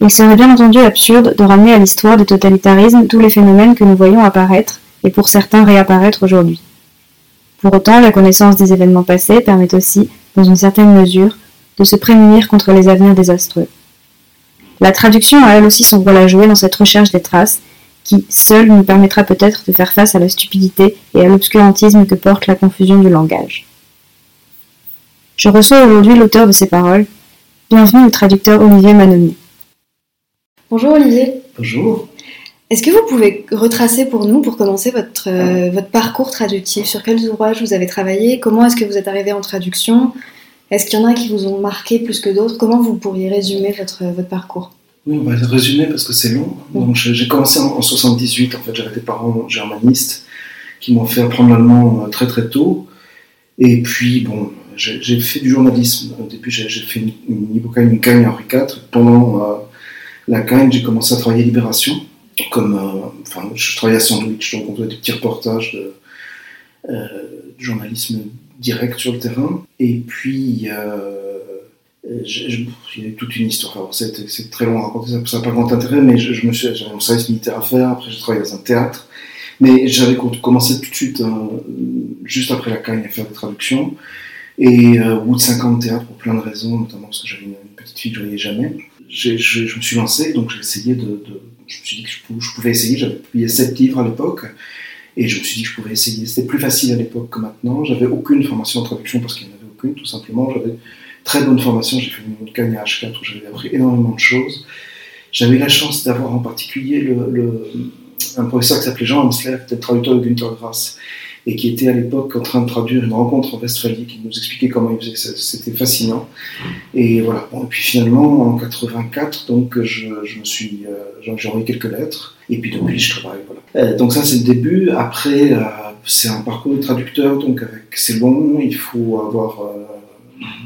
Il serait bien entendu absurde de ramener à l'histoire des totalitarismes tous les phénomènes que nous voyons apparaître et pour certains réapparaître aujourd'hui. Pour autant, la connaissance des événements passés permet aussi, dans une certaine mesure, de se prémunir contre les avenirs désastreux. La traduction a elle aussi son rôle à jouer dans cette recherche des traces, qui, seule, nous permettra peut-être de faire face à la stupidité et à l'obscurantisme que porte la confusion du langage. Je reçois aujourd'hui l'auteur de ces paroles. Bienvenue au traducteur Olivier Manoni. Bonjour Olivier. Bonjour. Est-ce que vous pouvez retracer pour nous, pour commencer, votre, euh, votre parcours traductif? Sur quels ouvrages vous avez travaillé? Comment est-ce que vous êtes arrivé en traduction? Est-ce qu'il y en a qui vous ont marqué plus que d'autres? Comment vous pourriez résumer votre, votre parcours? Oui, on va résumer parce que c'est long. Donc, j'ai commencé en, 78, en fait, j'avais des parents germanistes qui m'ont fait apprendre l'allemand euh, très très tôt. Et puis, bon, j'ai fait du journalisme. Au début, j'ai fait une, une, une, une Henri IV pendant... Euh, la CAIN, j'ai commencé à travailler Libération, comme, euh, enfin, je travaillais à Sandwich, donc on faisait des petits reportages de, euh, journalisme direct sur le terrain. Et puis, euh, il y a toute une histoire. c'est très long à raconter, ça n'a pas grand intérêt, mais je, me suis, j'avais mon service militaire à faire, après j'ai travaillé dans un théâtre. Mais j'avais commencé tout de suite, hein, juste après la CAIN, à faire des traductions. Et au bout de 50 théâtres, pour plein de raisons, notamment parce que j'avais une, petite fille que je voyais jamais, je me suis lancé, donc j'ai essayé de, Je me suis dit que je pouvais, essayer. J'avais publié sept livres à l'époque. Et je me suis dit que je pouvais essayer. C'était plus facile à l'époque que maintenant. J'avais aucune formation en traduction parce qu'il n'y en avait aucune, tout simplement. J'avais très bonne formation. J'ai fait une cagne à H4 où j'avais appris énormément de choses. J'avais la chance d'avoir en particulier un professeur qui s'appelait Jean Hamsler, qui était traducteur de Günther Grass et qui était à l'époque en train de traduire une rencontre en Westphalie, qui nous expliquait comment il faisait, c'était fascinant. Et voilà. Et puis finalement, en 84, donc je, je me suis, euh, j'ai envoyé quelques lettres, et puis depuis je travaille. Voilà. Euh, donc ça c'est le début. Après, euh, c'est un parcours de traducteur, donc c'est long, il faut avoir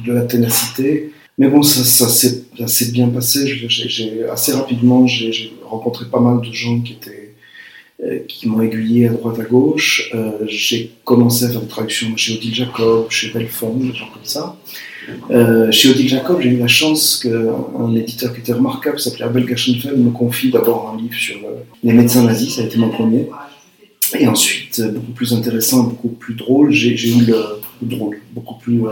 de la ténacité. Mais bon, ça, s'est bien passé. J'ai assez rapidement, j'ai rencontré pas mal de gens qui étaient qui m'ont aiguillé à droite à gauche. Euh, j'ai commencé à faire des traductions chez Odile Jacob, chez Belfond, des gens comme ça. Euh, chez Odile Jacob, j'ai eu la chance qu'un éditeur qui était remarquable, s'appelait Abel Gachenfeld, me confie d'abord un livre sur les médecins nazis, ça a été mon premier. Et ensuite, beaucoup plus intéressant, beaucoup plus drôle, j'ai eu le drôle, beaucoup plus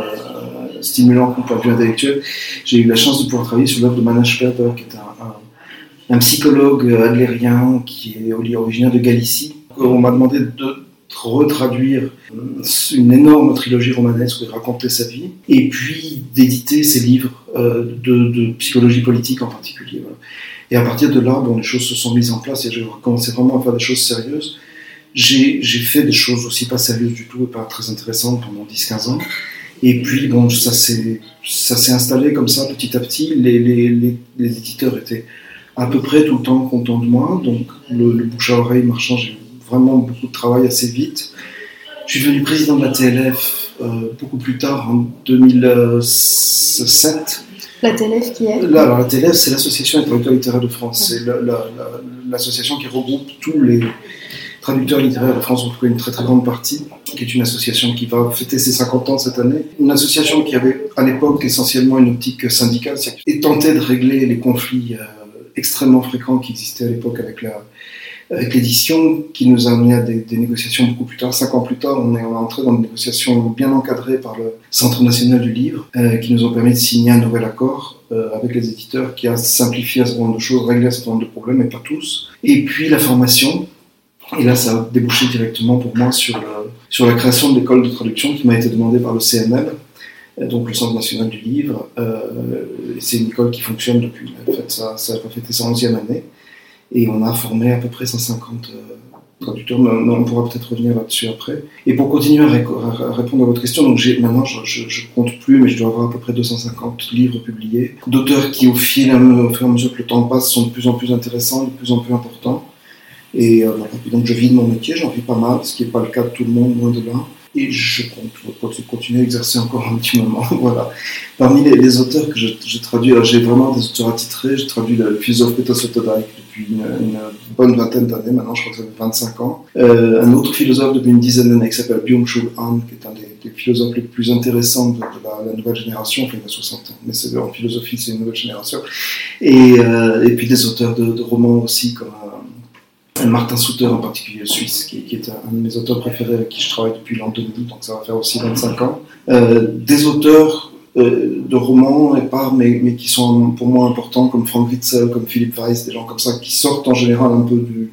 stimulant du point de vue intellectuel. J'ai eu la chance de pouvoir travailler sur l'œuvre de Manash Perber, qui est un psychologue adlérien qui est originaire de Galicie. On m'a demandé de retraduire une énorme trilogie romanesque où il racontait sa vie, et puis d'éditer ses livres euh, de, psychologie politique en particulier. Et à partir de là, bon, les choses se sont mises en place et j'ai commencé vraiment à faire des choses sérieuses. J'ai fait des choses aussi pas sérieuses du tout et pas très intéressantes pendant 10-15 ans. Et puis, bon, ça s'est installé comme ça petit à petit. Les éditeurs étaient à peu près tout le temps content de moi. Donc le, bouche à oreille marchand, j'ai vraiment beaucoup de travail assez vite. Je suis devenu président de la TLF euh, beaucoup plus tard, en 2007. La TLF qui est? Là, alors, la TLF, c'est l'Association des traducteurs littéraires de France. C'est la- la- la- l'association qui regroupe tous les traducteurs littéraires de France, en tout cas une très très grande partie, qui est une association qui va fêter ses 50 ans cette année. Une association qui avait à l'époque essentiellement une optique syndicale et tentait de régler les conflits euh, extrêmement fréquents qui existaient à l'époque avec la avec l'édition, qui nous a amené à des, négociations beaucoup plus tard. Cinq ans plus tard, on est entré dans des négociations bien encadrées par le Centre national du livre, euh, qui nous ont permis de signer un nouvel accord euh, avec les éditeurs, qui a simplifié un certain nombre de choses, réglé un certain nombre de problèmes, mais pas tous. Et puis la formation, et là, ça a débouché directement pour moi sur, sur la création de l'école de traduction qui m'a été demandée par le CNL, donc le Centre national du livre. Euh, c'est une école qui fonctionne depuis, en fait, ça, ça va fêter sa 11e année. Et on a formé à peu près 150 euh, traducteurs, mais on pourra peut-être revenir là-dessus après. Et pour continuer à, répondre à votre question, donc maintenant je, je compte plus, mais je dois avoir à peu près 250 livres publiés, d'auteurs qui au fil, au fur et à mesure que le temps passe, sont de plus en plus intéressants, de plus en plus importants. Et euh, donc je vis de mon métier, j'en vis pas mal, ce qui n'est pas le cas de tout le monde, loin de là. Et je compte continuer à exercer encore un petit moment. voilà. Parmi les, auteurs que traduis, alors j'ai vraiment des auteurs attitrés. J'ai traduit le philosophe Peter Sloterdijk depuis une, bonne vingtaine d'années, maintenant je crois que ça fait 25 ans. Euh, un autre philosophe depuis une dizaine d'années qui s'appelle Byung-Chul Han, qui est un des, philosophes les plus intéressants de, la, nouvelle génération, enfin il a 60 ans, mais c'est en philosophie c'est une nouvelle génération. Et, euh, puis des auteurs de, de romans aussi, comme Martin Souter en particulier, Suisse, qui, est un, de mes auteurs préférés avec qui je travaille depuis l'an 2000, donc ça va faire aussi 25 ans. Euh, des auteurs euh, de romans épars, mais, mais qui sont pour moi importants, comme Frank Witzel, comme Philippe Weiss, des gens comme ça, qui sortent en général un peu du,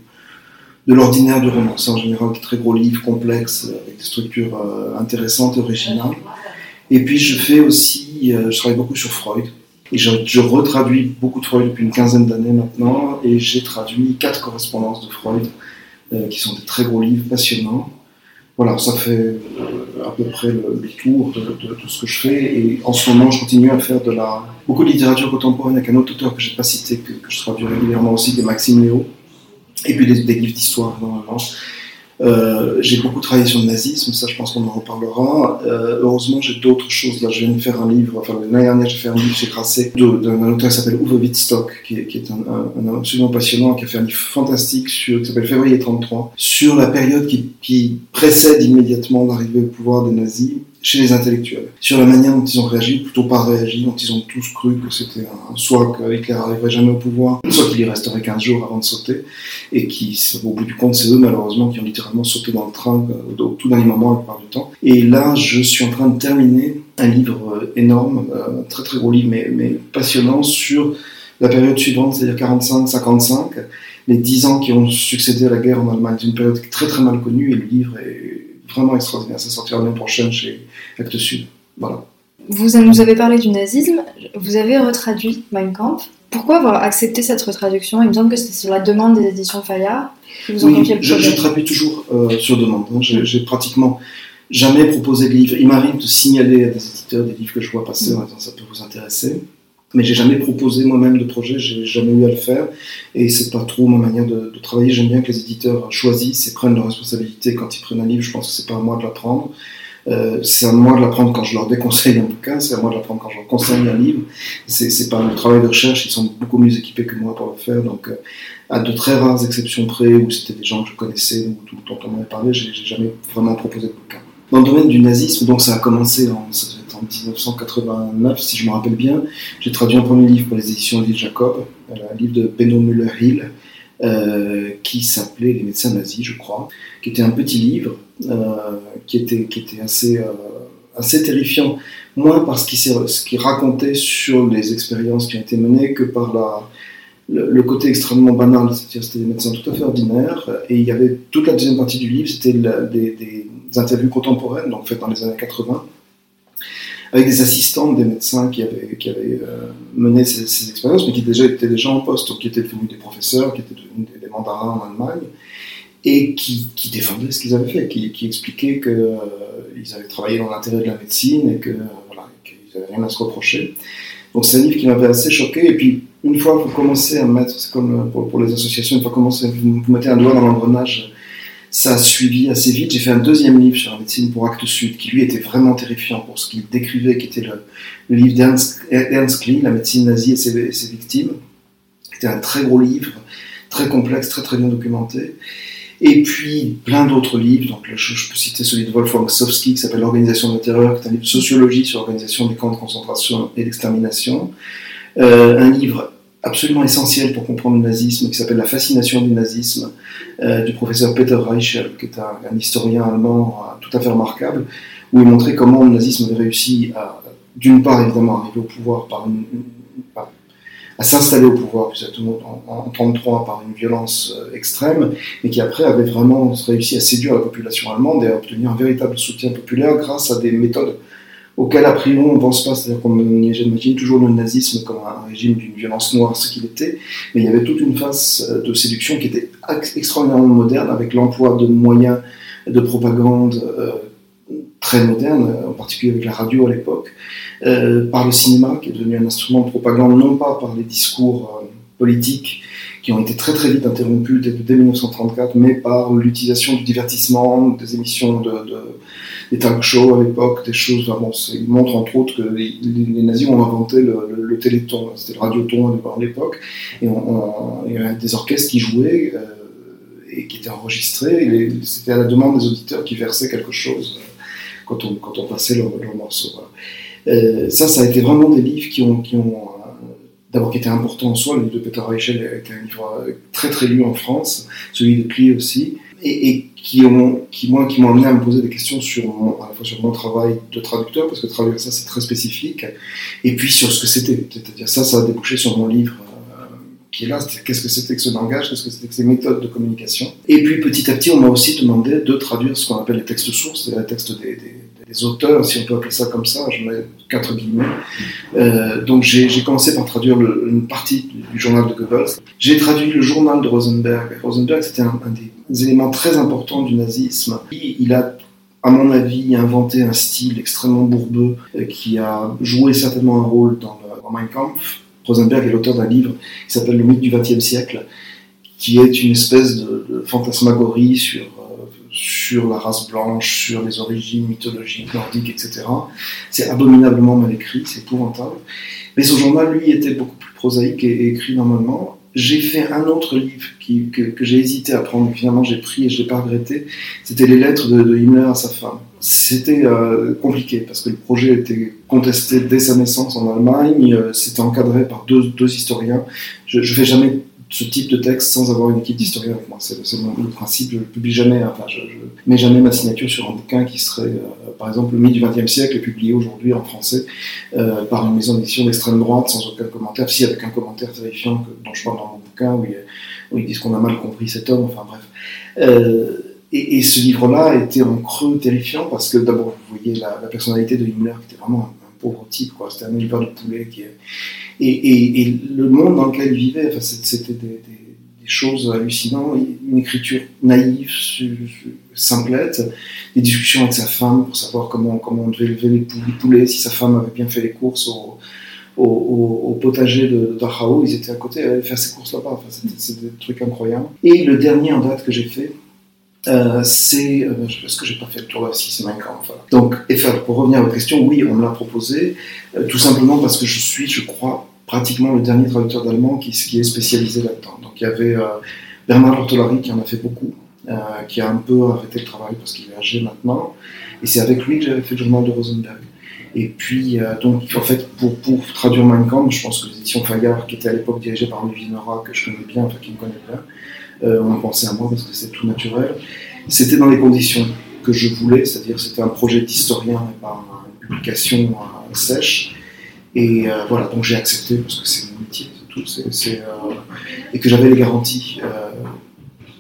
de l'ordinaire du roman. C'est en général des très gros livres complexes, euh, avec des structures intéressantes et originales. Et puis je fais aussi, je travaille beaucoup sur Freud. Je, retraduis beaucoup de Freud depuis une quinzaine d'années maintenant, et j'ai traduit quatre correspondances de Freud, euh, qui sont des très gros livres passionnants. Voilà, ça fait euh, à peu près le, le tour de, de, ce que je fais, et en ce moment je continue à faire de la, beaucoup de littérature contemporaine avec un autre auteur que je n'ai pas cité, que, que, je traduis régulièrement aussi, qui est Maxime Léo, et puis des, des livres d'histoire normalement. Euh, j'ai beaucoup travaillé sur le nazisme, ça je pense qu'on en reparlera. Euh, heureusement, j'ai d'autres choses. Là, je viens de faire un livre, enfin l'année dernière, j'ai fait un livre chez Grasset d'un auteur qui s'appelle Uwe Wittstock, qui est, un, un, un, absolument passionnant, qui a fait un livre fantastique sur, qui s'appelle Février 33, sur la période qui, qui précède immédiatement l'arrivée au pouvoir des nazis chez les intellectuels, sur la manière dont ils ont réagi, plutôt pas réagi, dont ils ont tous cru que c'était un, soit que Hitler n'arriverait jamais au pouvoir, soit qu'il y resterait 15 jours avant de sauter, et qui, au bout du compte, c'est eux malheureusement qui ont littéralement sauté dans le train euh, au tout dernier moment la plupart du temps. Et là, je suis en train de terminer un livre euh, énorme, euh, un très très gros livre, mais, passionnant, sur la période suivante, c'est-à-dire 45-55, les 10 ans qui ont succédé à la guerre en Allemagne. C'est une période très très mal connue, et le livre est vraiment extraordinaire. Ça sortira l'année prochaine chez Actes Sud. Voilà. Vous nous avez parlé du nazisme, vous avez retraduit Mein Kampf. Pourquoi avoir accepté cette retraduction? Il me semble que c'était sur la demande des éditions Fayard. Vous oui, je, je, traduis toujours euh, sur demande. Hein. J'ai pratiquement jamais proposé de livre. Il m'arrive de signaler à des éditeurs des livres que je vois passer en disant ça peut vous intéresser. Mais j'ai jamais proposé moi-même de projet, j'ai jamais eu à le faire. Et c'est pas trop ma manière de, de travailler. J'aime bien que les éditeurs choisissent et prennent leurs responsabilités quand ils prennent un livre. Je pense que c'est pas à moi de l'apprendre. Euh, c'est à moi de l'apprendre quand je leur déconseille un bouquin, c'est à moi de l'apprendre quand je leur conseille un livre. C'est pas un travail de recherche, ils sont beaucoup mieux équipés que moi pour le faire. Donc, euh, à de très rares exceptions près, où c'était des gens que je connaissais ou dont on m'avait parlé, j'ai jamais vraiment proposé de bouquin. Dans le domaine du nazisme, donc ça a commencé en, ça devait être en 1989, si je me rappelle bien. J'ai traduit un premier livre pour les éditions Lille Jacob, un livre de Benno Müller-Hill, euh, qui s'appelait Les médecins nazis, je crois, qui était un petit livre euh, qui, était, assez, euh, terrifiant, moins par ce qu'il qu racontait sur les expériences qui ont été menées que par le, côté extrêmement banal, c'est-à-dire c'était des médecins tout à fait ordinaires, et il y avait toute la deuxième partie du livre, c'était des, interviews contemporaines, donc faites dans les années 80, avec des assistants des médecins qui avaient, euh, mené ces, ces, expériences, mais qui déjà étaient déjà en poste, donc qui étaient devenus des professeurs, qui étaient devenus des, mandarins en Allemagne, et qui, défendaient ce qu'ils avaient fait, qui, expliquaient qu'ils euh, avaient travaillé dans l'intérêt de la médecine et euh, qu'ils n'avaient rien à se reprocher. Donc c'est un livre qui m'avait assez choqué, et puis une fois que vous commencez à mettre, c'est comme pour, pour, les associations, une fois que vous, vous mettez un doigt dans l'engrenage, Ça a suivi assez vite. J'ai fait un deuxième livre sur la médecine pour Actes Sud, qui lui était vraiment terrifiant pour ce qu'il décrivait, qui était le, livre d'Ernst Klee, La médecine nazie et ses, ses victimes. C'était un très gros livre, très complexe, très très bien documenté. Et puis plein d'autres livres. Donc je, peux citer celui de Wolfgang Sowski qui s'appelle L'organisation de la terreur, qui est un livre de sociologie sur l'organisation des camps de concentration et d'extermination. Euh, un livre absolument essentiel pour comprendre le nazisme qui s'appelle La fascination du nazisme euh, du professeur Peter Reichel, qui est un, historien allemand euh, tout à fait remarquable, où il montrait comment le nazisme avait réussi d'une part évidemment, arriver au pouvoir à s'installer au pouvoir, en, 1933 par une violence euh, extrême, mais qui après avait vraiment réussi à séduire la population allemande et à obtenir un véritable soutien populaire grâce à des méthodes auxquelles a priori on ne pense pas, c'est-à-dire qu'on imagine toujours le nazisme comme un régime d'une violence noire, ce qu'il était, mais il y avait toute une phase euh, de séduction qui était extraordinairement moderne avec l'emploi de moyens de propagande euh, très modernes, en particulier avec la radio à l'époque, euh, par le cinéma, qui est devenu un instrument de propagande, non pas par les discours euh, politiques qui ont été très très vite interrompus dès, 1934, mais par l'utilisation du divertissement, des émissions de, des talk shows à l'époque, des choses. Enfin bon, il montre entre autres que les, nazis ont inventé le, téléton, c'était le radioton à l'époque, et il y avait des orchestres qui jouaient euh, et qui étaient enregistrés, c'était à la demande des auditeurs qui versaient quelque chose quand on, quand on passait leur, morceau. Euh, ça, ça a été vraiment des livres qui ont, qui ont euh, d'abord qui étaient importants en soi. Le livre de Peter Reichel été un livre euh, très très lu en France, celui de Clee aussi, et, qui ont, qui moi, qui m'ont amené à me poser des questions sur mon, à la fois sur mon travail de traducteur, parce que traduire ça c'est très spécifique, et puis sur ce que c'était. C'est-à-dire ça, ça a débouché sur mon livre qui est là, qu'est-ce que c'était que ce langage, qu'est-ce que c'était que ces méthodes de communication. Et puis petit à petit, on m'a aussi demandé de traduire ce qu'on appelle les textes sources, les textes des, auteurs, si on peut appeler ça comme ça, je mets quatre guillemets. Euh, donc j'ai commencé par traduire une partie du journal de Goebbels. J'ai traduit le journal de Rosenberg. Rosenberg, c'était un, des éléments très importants du nazisme. Il a à mon avis, inventé un style extrêmement bourbeux euh, qui a joué certainement un rôle dans, le, Mein Kampf. Rosenberg est l'auteur d'un livre qui s'appelle Le mythe du XXe siècle, qui est une espèce de, fantasmagorie sur, sur la race blanche, sur les origines mythologiques, nordiques, etc. C'est abominablement mal écrit, c'est épouvantable. Mais ce journal, lui, était beaucoup plus prosaïque et, écrit normalement. J'ai fait un autre livre que, j'ai hésité à prendre, finalement j'ai pris et je ne l'ai pas regretté. C'était les lettres de, de Himmler à sa femme c'était euh, compliqué parce que le projet était contesté dès sa naissance en Allemagne. Euh, c'était encadré par deux, deux historiens. Je ne fais jamais ce type de texte sans avoir une équipe d'historiens avec moi. C'est le principe. Je ne publie jamais, enfin, je, je, mets jamais ma signature sur un bouquin qui serait, euh, par exemple, le mythe du XXe siècle, publié aujourd'hui en français par une maison d'édition d'extrême droite sans aucun commentaire, si avec un commentaire terrifiant dont je parle dans mon bouquin où, ils disent qu'on a mal compris cet homme. Enfin bref. Et, ce livre-là était en creux terrifiant parce que d'abord, vous voyez la, personnalité de Himmler qui était vraiment pauvre type, quoi. C'était un éleveur de poulet qui. Et, et, le monde dans lequel il vivait, enfin, c'était des, choses hallucinantes, une écriture naïve, simplette, des discussions avec sa femme pour savoir comment, comment on devait élever les poulets, si sa femme avait bien fait les courses au, potager de, Dachau, ils étaient à côté, ils allaient faire ses courses là-bas. Enfin, c'était des trucs incroyables. Et le dernier en date que j'ai fait, euh, c'est euh, parce que j'ai pas fait le tour là si c'est Minecraft. Enfin. Donc, et pour revenir à votre question, oui, on me l'a proposé, euh, tout simplement parce que je suis, je crois, pratiquement le dernier traducteur d'allemand qui, est spécialisé là-dedans. Donc, il y avait Bernard Ortolari qui en a fait beaucoup, qui a un peu arrêté le travail parce qu'il est âgé maintenant, et c'est avec lui que j'avais fait le journal de Rosenberg. Et puis, donc, en fait, pour, traduire Mein Kampf, je pense que les éditions Fayard, qui étaient à l'époque dirigées par Louis Nora, que je connais bien, enfin, qui me connaît bien, euh, on a pensé à moi parce que c'est tout naturel. C'était dans les conditions que je voulais, c'est-à-dire c'était un projet d'historien et pas une publication euh, sèche. Et euh, voilà, donc j'ai accepté parce que c'est mon métier, tout, et que j'avais les garanties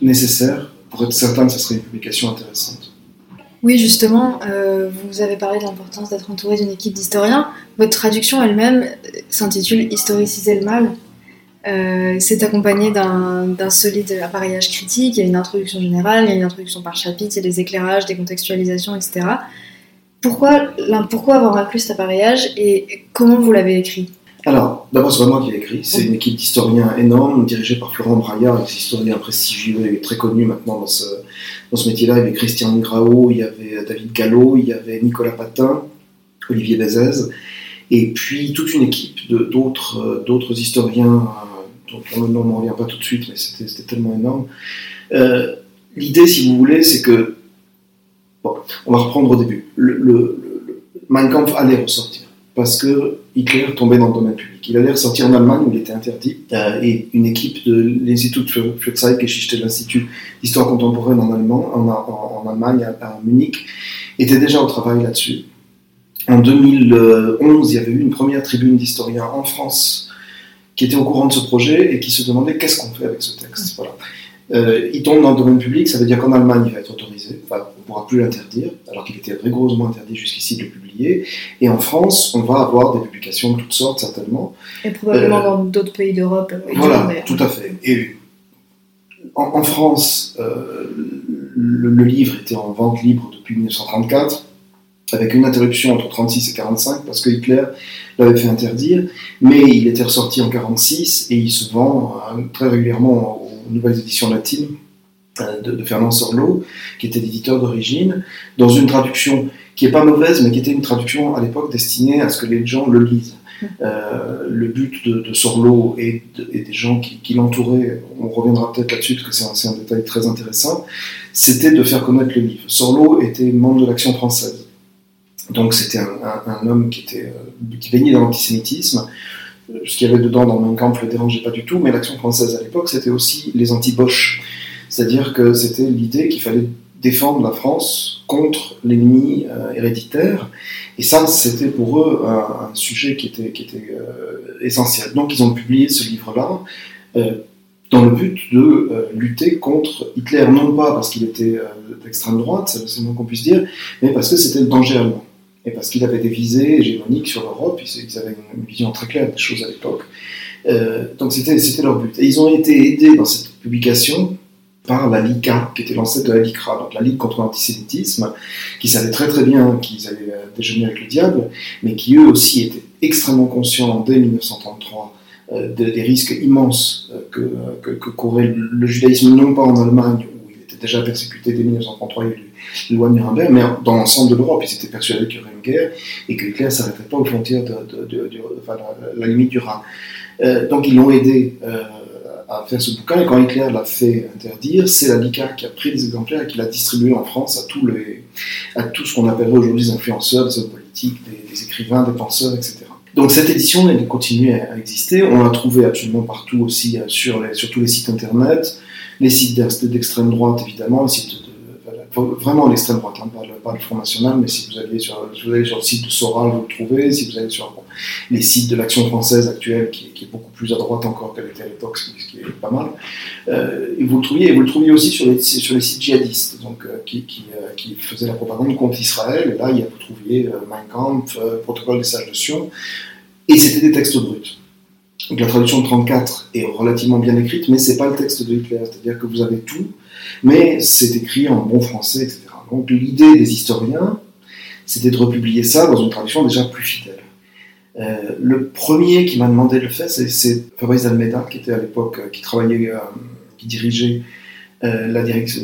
nécessaires pour être certain que ce serait une publication intéressante. Oui, justement, vous avez parlé de l'importance d'être entouré d'une équipe d'historiens. Votre traduction elle-même s'intitule Historiciser le mal. Euh, c'est accompagné d'un solide appareillage critique, il y a une introduction générale, il y a une introduction par chapitre, il y a des éclairages, des contextualisations, etc. Pourquoi, pourquoi avoir inclus cet appareillage et comment vous l'avez écrit? Alors, d'abord, c'est pas moi qui l'ai écrit, c'est une équipe d'historiens énorme, dirigée par Florent Braillard, un historien prestigieux et très connu maintenant dans ce, dans ce métier-là, il y avait Christian Grau, il y avait David Gallo, il y avait Nicolas Patin, Olivier Bezès, et puis toute une équipe d'autres d'autres historiens dont le nom ne me revient pas tout de suite, mais c'était tellement énorme. L'idée, si vous voulez, c'est que Bon, on va reprendre au début. Le, Mein Kampf allait ressortir parce que Hitler tombait dans le domaine public. Il allait ressortir en Allemagne où il était interdit euh, et une équipe de l'Institut für Zeitgeschichte, l'Institut d'histoire contemporaine en, Allemand, en, en, Allemagne, à, Munich, était déjà au travail là-dessus. En 2011, il y avait eu une première tribune d'historiens en France qui était au courant de ce projet et qui se demandait qu'est-ce qu'on fait avec ce texte. Voilà. Euh, il tombe dans le domaine public, ça veut dire qu'en Allemagne, il va être autorisé, enfin, on ne pourra plus l'interdire, alors qu'il était rigoureusement interdit jusqu'ici de le publier. Et en France, on va avoir des publications de toutes sortes, certainement. Et probablement euh, dans d'autres pays d'Europe. Euh, voilà, tout à fait. Et en, France, le, le, livre était en vente libre depuis 1934, avec une interruption entre 36 et 45, parce que Hitler l'avait fait interdire, mais il était ressorti en 46 et il se vend très régulièrement nouvelles éditions latines euh, de, Fernand Sorlot, qui était l'éditeur d'origine, dans une traduction qui n'est pas mauvaise, mais qui était une traduction à l'époque destinée à ce que les gens le lisent. Euh, le but de, de Sorlot et, des gens qui, l'entouraient, on reviendra peut-être là-dessus parce que c'est un, détail très intéressant, c'était de faire connaître le livre. Sorlot était membre de l'Action française. Donc c'était un, homme qui, était, euh, qui baignait dans l'antisémitisme, ce qu'il y avait dedans dans Mein Kampf ne le dérangeait pas du tout, mais l'action française à l'époque, c'était aussi les anti-Bosch. C'est-à-dire que c'était l'idée qu'il fallait défendre la France contre l'ennemi euh, héréditaire. Et ça, c'était pour eux un, sujet qui était, qui était euh, essentiel. Donc, ils ont publié ce livre-là euh, dans le but de lutter contre Hitler, non pas parce qu'il était d'extrême droite, c'est le moins qu'on puisse dire, mais parce que c'était le danger allemand et parce qu'il avait des visées hégémoniques sur l'Europe, ils avaient une vision très claire des choses à l'époque. Euh, donc c'était leur but. Et ils ont été aidés dans cette publication par la LICA, qui était l'ancêtre de la LICRA, donc la Ligue contre l'antisémitisme, qui savait très très bien qu'ils allaient euh, déjeuner avec le diable, mais qui eux aussi étaient extrêmement conscients dès 1933 euh, des risques immenses que, courait le judaïsme, non pas en Allemagne, où il était déjà persécuté dès 1933, il y a eu loi de Nuremberg, mais dans l'ensemble de l'Europe, ils étaient persuadés qu'il y aurait une guerre et que Hitler ne s'arrêterait pas aux frontières de, la, limite du Rhin. Euh, donc ils l'ont aidé euh, à faire ce bouquin, et quand Hitler l'a fait interdire, c'est la LICA qui a pris des exemplaires et qui l'a distribué en France à, tous les, à tout ce qu'on appellerait aujourd'hui des influenceurs, des hommes politiques, des, écrivains, des penseurs, etc. Donc cette édition, elle continue à exister. On l'a trouvée absolument partout aussi euh, sur, sur tous les sites internet, les sites d'extrême droite évidemment, les sites vraiment l'extrême droite, hein, pas, le, Front National, mais si vous, allez sur, le site de Soral, vous le trouvez, si vous allez sur les sites de l'Action française actuelle, qui, est beaucoup plus à droite encore qu'elle était à l'époque, ce qui est pas mal, euh, et vous le trouviez, et vous le trouviez aussi sur les, sites djihadistes, donc, euh, euh, qui, faisaient la propagande contre Israël, et là, vous trouviez Mein Kampf, Protocole des sages de Sion, et c'était des textes bruts. Donc la traduction de 34 est relativement bien écrite, mais c'est pas le texte de Hitler, c'est-à-dire que vous avez tout, mais c'est écrit en bon français, etc. Donc l'idée des historiens, c'était de republier ça dans une traduction déjà plus fidèle. Euh, le premier qui m'a demandé de le faire, c'est Fabrice Almeida, qui était à l'époque, euh, qui travaillait, euh, qui dirigeait la, direction,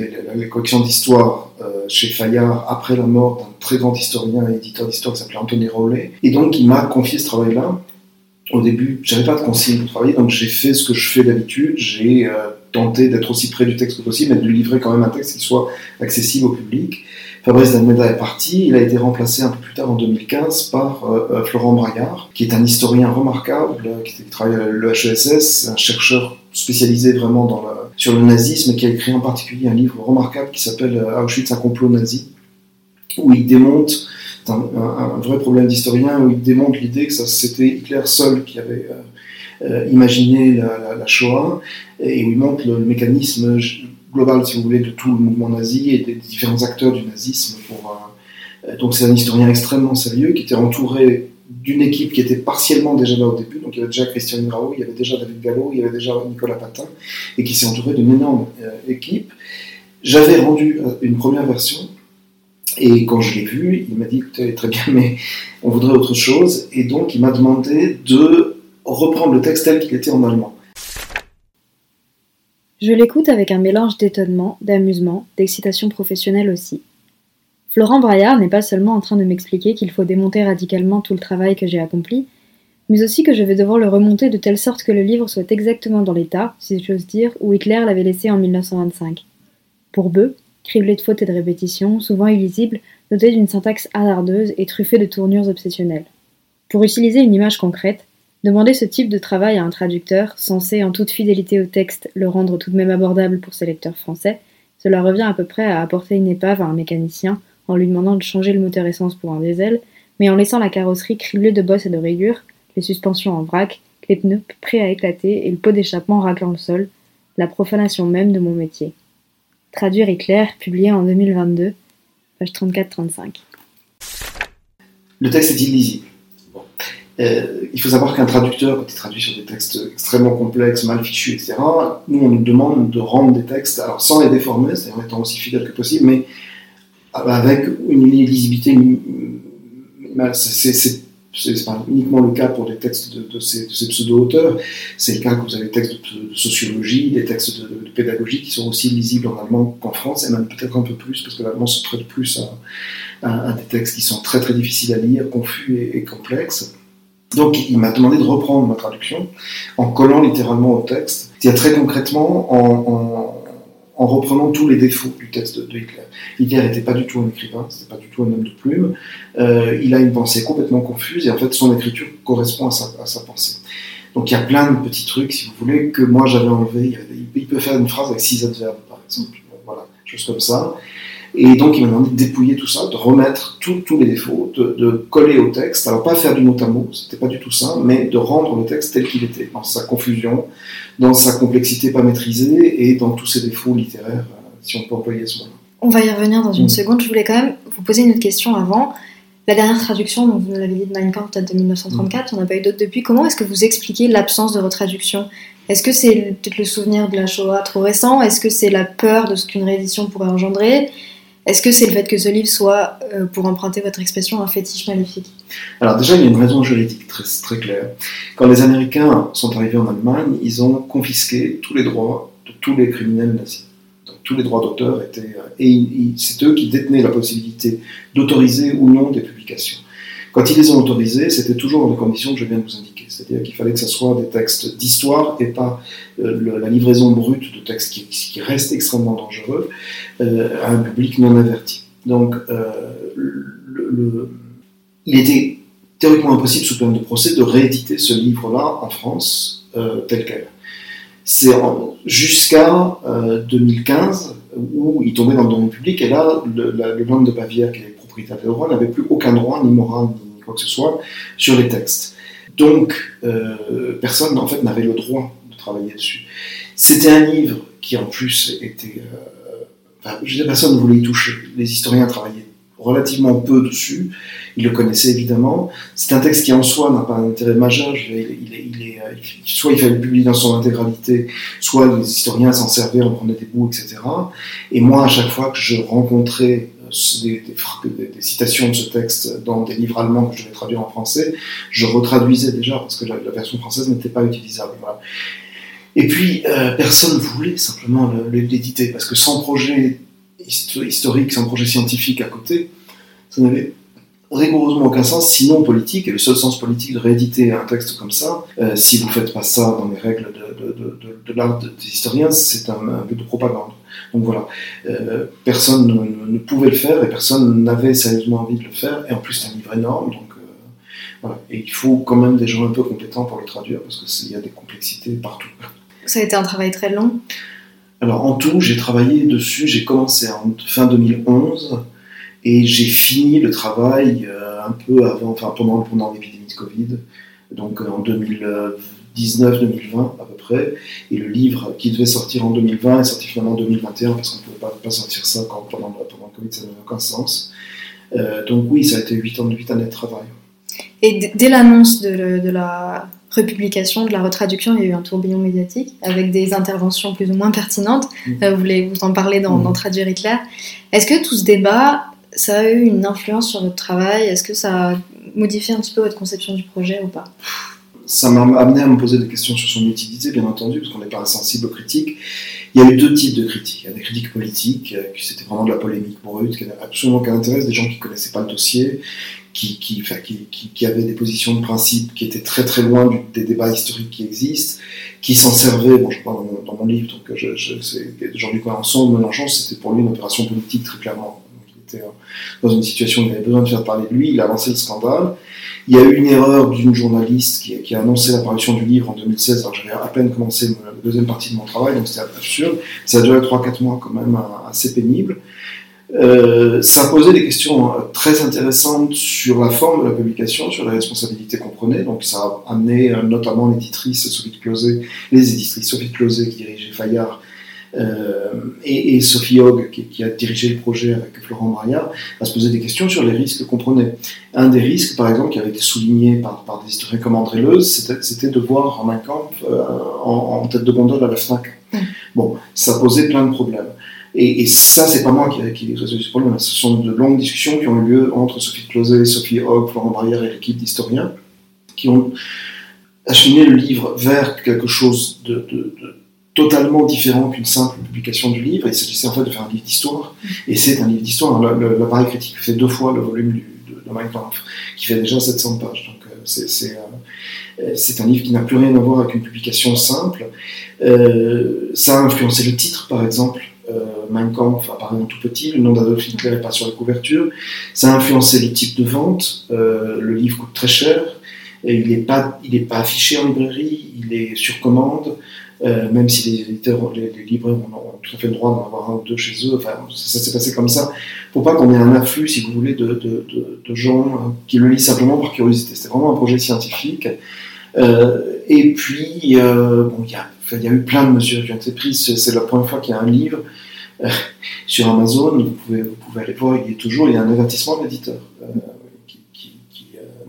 collection d'histoire chez Fayard après la mort d'un très grand historien et éditeur d'histoire qui s'appelait Anthony Rowley. Et donc il m'a confié ce travail-là au début, j'avais pas de consigne pour travailler, donc j'ai fait ce que je fais d'habitude. J'ai euh, tenté d'être aussi près du texte que possible, mais de lui livrer quand même un texte qui soit accessible au public. Fabrice D'Almeida est parti, il a été remplacé un peu plus tard en 2015 par euh, euh, Florent Braillard, qui est un historien remarquable, qui travaille à l'EHESS, un chercheur spécialisé vraiment dans sur le nazisme, qui a écrit en particulier un livre remarquable qui s'appelle Auschwitz, un complot nazi, où il démonte un, vrai problème d'historien où il démontre l'idée que c'était Hitler seul qui avait euh, euh, imaginé la, Shoah et où il montre le, mécanisme global, si vous voulez, de tout le mouvement nazi et des différents acteurs du nazisme. Euh, donc c'est un historien extrêmement sérieux qui était entouré d'une équipe qui était partiellement déjà là au début. Donc il y avait déjà Christian Grau, il y avait déjà David Gallo, il y avait déjà Nicolas Patin, et qui s'est entouré d'une énorme équipe. J'avais rendu une première version et quand je l'ai vu, il m'a dit très bien, mais on voudrait autre chose. Et donc, il m'a demandé de reprendre le texte tel qu'il était en allemand. Je l'écoute avec un mélange d'étonnement, d'amusement, d'excitation professionnelle aussi. Florent Braillard n'est pas seulement en train de m'expliquer qu'il faut démonter radicalement tout le travail que j'ai accompli, mais aussi que je vais devoir le remonter de telle sorte que le livre soit exactement dans l'état, si j'ose dire, où Hitler l'avait laissé en 1925. Pour Beu, criblé de fautes et de répétitions, souvent illisibles, doté d'une syntaxe hasardeuse et truffé de tournures obsessionnelles. Pour utiliser une image concrète, Demander ce type de travail à un traducteur, censé en toute fidélité au texte le rendre tout de même abordable pour ses lecteurs français, cela revient à peu près à apporter une épave à un mécanicien en lui demandant de changer le moteur essence pour un diesel, mais en laissant la carrosserie criblée de bosses et de rayures, les suspensions en vrac, les pneus prêts à éclater et le pot d'échappement raclant le sol, la profanation même de mon métier. Traduire Hitler, publié en 2022, page 34-35. Le texte est illisible. Euh, il faut savoir qu'un traducteur, quand il traduit sur des textes extrêmement complexes, mal fichus, etc., nous, on nous demande de rendre des textes, alors sans les déformer, c'est-à-dire en étant aussi fidèle que possible, mais avec une lisibilité c'est pas uniquement le cas pour des textes de, ces, pseudo-auteurs, c'est le cas quand vous avez des textes de, sociologie, des textes de, pédagogie qui sont aussi lisibles en allemand qu'en France, et même peut-être un peu plus, parce que l'allemand se prête plus à, des textes qui sont très très difficiles à lire, confus et complexes. Donc il m'a demandé de reprendre ma traduction en collant littéralement au texte, c'est-à-dire très concrètement en, reprenant tous les défauts du texte de, Hitler. Hitler n'était pas du tout un écrivain, c'était pas du tout un homme de plume, euh, il a une pensée complètement confuse et en fait son écriture correspond à sa, pensée. Donc il y a plein de petits trucs, si vous voulez, que moi j'avais enlevé. Il, peut faire une phrase avec six adverbes, par exemple, voilà, choses comme ça. Et donc, il m'a demandé de dépouiller tout ça, de remettre tous les défauts, de, coller au texte. Alors, pas faire du mot à mot, c'était pas du tout ça, mais de rendre le texte tel qu'il était, dans sa confusion, dans sa complexité pas maîtrisée et dans tous ses défauts littéraires, euh, si on peut employer ce mot. On va y revenir dans une mm. seconde. Je voulais quand même vous poser une autre question avant. La dernière traduction, dont vous nous l'avez dit de Kampf, date de 1934, mm. on n'a pas eu d'autres depuis. Comment est-ce que vous expliquez l'absence de retraduction? Est-ce que c'est peut-être le souvenir de la Shoah trop récent? Est-ce que c'est la peur de ce qu'une réédition pourrait engendrer? Est-ce que c'est le fait que ce livre soit, euh, pour emprunter votre expression, un fétiche maléfique? Alors déjà, il y a une raison juridique très, claire. Quand les Américains sont arrivés en Allemagne, ils ont confisqué tous les droits de tous les criminels nazis. Donc, tous les droits d'auteur étaient... Euh, et c'est eux qui détenaient la possibilité d'autoriser ou non des publications. Quand ils les ont autorisés, c'était toujours dans les conditions que je viens de vous indiquer. C'est-à-dire qu'il fallait que ce soit des textes d'histoire et pas euh, la livraison brute de textes qui, qui reste extrêmement dangereux euh, à un public non averti. Donc, euh, il était théoriquement impossible, sous peine de procès, de rééditer ce livre-là en France tel quel. C'est jusqu'à 2015 où il tombait dans le domaine public, et là, le, Land de Bavière, qui est propriétaire droits, n'avait plus aucun droit, ni moral, ni quoi que ce soit, sur les textes. Donc, euh, personne en fait n'avait le droit de travailler dessus. C'était un livre qui en plus était, euh, enfin, personne ne voulait y toucher. Les historiens travaillaient relativement peu dessus. Ils le connaissaient évidemment. C'est un texte qui en soi n'a pas un intérêt majeur. euh, soit il fallait le publier dans son intégralité, soit les historiens s'en servaient, en prenaient des bouts, etc. Et moi, à chaque fois que je rencontrais des, des, citations de ce texte dans des livres allemands que je vais traduire en français, je retraduisais déjà parce que la, version française n'était pas utilisable. Et puis, euh, personne ne voulait simplement l'éditer parce que sans projet historique, sans projet scientifique à côté, ça n'avait rigoureusement aucun sens, sinon politique, et le seul sens politique de rééditer un texte comme ça, euh, si vous ne faites pas ça dans les règles de, l'art des historiens, c'est un, but de propagande. Donc voilà, euh, personne ne, pouvait le faire et personne n'avait sérieusement envie de le faire, et en plus c'est un livre énorme, donc euh, voilà. Et il faut quand même des gens un peu compétents pour le traduire, parce qu'il y a des complexités partout. Ça a été un travail très long? Alors en tout, j'ai travaillé dessus, j'ai commencé en fin 2011, et j'ai fini le travail euh, un peu avant, enfin pendant, pendant l'épidémie de Covid, donc en 2019-2020 à peu près. Et le livre qui devait sortir en 2020 est sorti finalement en 2021 parce qu'on ne pouvait pas, sortir ça quand, pendant, pendant le Covid, ça n'avait aucun sens. Euh, donc oui, ça a été 8 ans, 8 années de travail. Et dès l'annonce de, de, la republication, de la retraduction, il y a eu un tourbillon médiatique avec des interventions plus ou moins pertinentes. Mmh. Euh, vous voulez vous en parler dans, mmh. dans Traduire Hitler. Est-ce que tout ce débat ça a eu une influence sur votre travail? Est-ce que ça a modifié un petit peu votre conception du projet ou pas? Ça m'a amené à me poser des questions sur son utilité, bien entendu, parce qu'on n'est pas insensible aux critiques. Il y a eu deux types de critiques. Il y a des critiques politiques, euh, qui c'était vraiment de la polémique brute, qui n'avait absolument aucun intérêt, des gens qui ne connaissaient pas le dossier, qui, avaient des positions de principe qui étaient très très loin des débats historiques qui existent, qui s'en servaient, bon, je parle dans, mon livre, donc je, je, Jean-Luc Mélenchon, Mélenchon, c'était pour lui une opération politique très clairement. il était euh, dans une situation où il avait besoin de faire parler de lui, il a lancé le scandale. Il y a eu une erreur d'une journaliste qui, a annoncé l'apparition du livre en 2016, alors j'avais à peine commencé la deuxième partie de mon travail, donc c'était absurde. Ça a duré 3-4 mois quand même, assez pénible. Euh, ça posait des questions euh, très intéressantes sur la forme de la publication, sur les responsabilités qu'on prenait. Donc ça a amené euh, notamment l'éditrice Sophie Closet, les éditrices Sophie Closet qui dirigeait Fayard euh, et, et, Sophie Hogg qui, qui, a dirigé le projet avec Florent Braillard à se poser des questions sur les risques qu'on prenait. Un des risques, par exemple, qui avait été souligné par, par des historiens comme André Leuze, c'était de voir un camp en, en, tête de gondole à la FNAC. Bon, ça posait plein de problèmes. Et, et ça, c'est pas moi qui, qui ai résolu ce problème. Ce sont de longues discussions qui ont eu lieu entre Sophie Closet, Sophie Hogg, Florent Barrière et l'équipe d'historiens qui ont acheminé le livre vers quelque chose de, de, de totalement différent qu'une simple publication du livre. Il s'agissait en fait de faire un livre d'histoire. Et c'est un livre d'histoire. L'appareil critique fait deux fois le volume de, Mein Kampf, qui fait déjà 700 pages. Donc euh, c'est euh, c'est un livre qui n'a plus rien à voir avec une publication simple. Euh, ça a influencé le titre, par exemple. Euh, Mein Kampf apparaît tout petit, le nom d'Adolf Hitler n'est pas sur la couverture. Ça a influencé le type de vente. Euh, le livre coûte très cher. Il n'est pas affiché en librairie, il est sur commande. Euh, même si les éditeurs, les, libraires ont, tout à fait le droit d'en avoir un ou deux chez eux. Enfin, ça, s'est passé comme ça. Pour pas qu'on ait un afflux, si vous voulez, de, de, de, gens qui le lisent simplement par curiosité. C'était vraiment un projet scientifique. Euh, et puis, euh, bon, il y a y a eu plein de mesures qui ont été prises. C'est la première fois qu'il y a un livre euh, sur Amazon. Vous pouvez, vous pouvez aller voir, il y a toujours il y a un avertissement de l'éditeur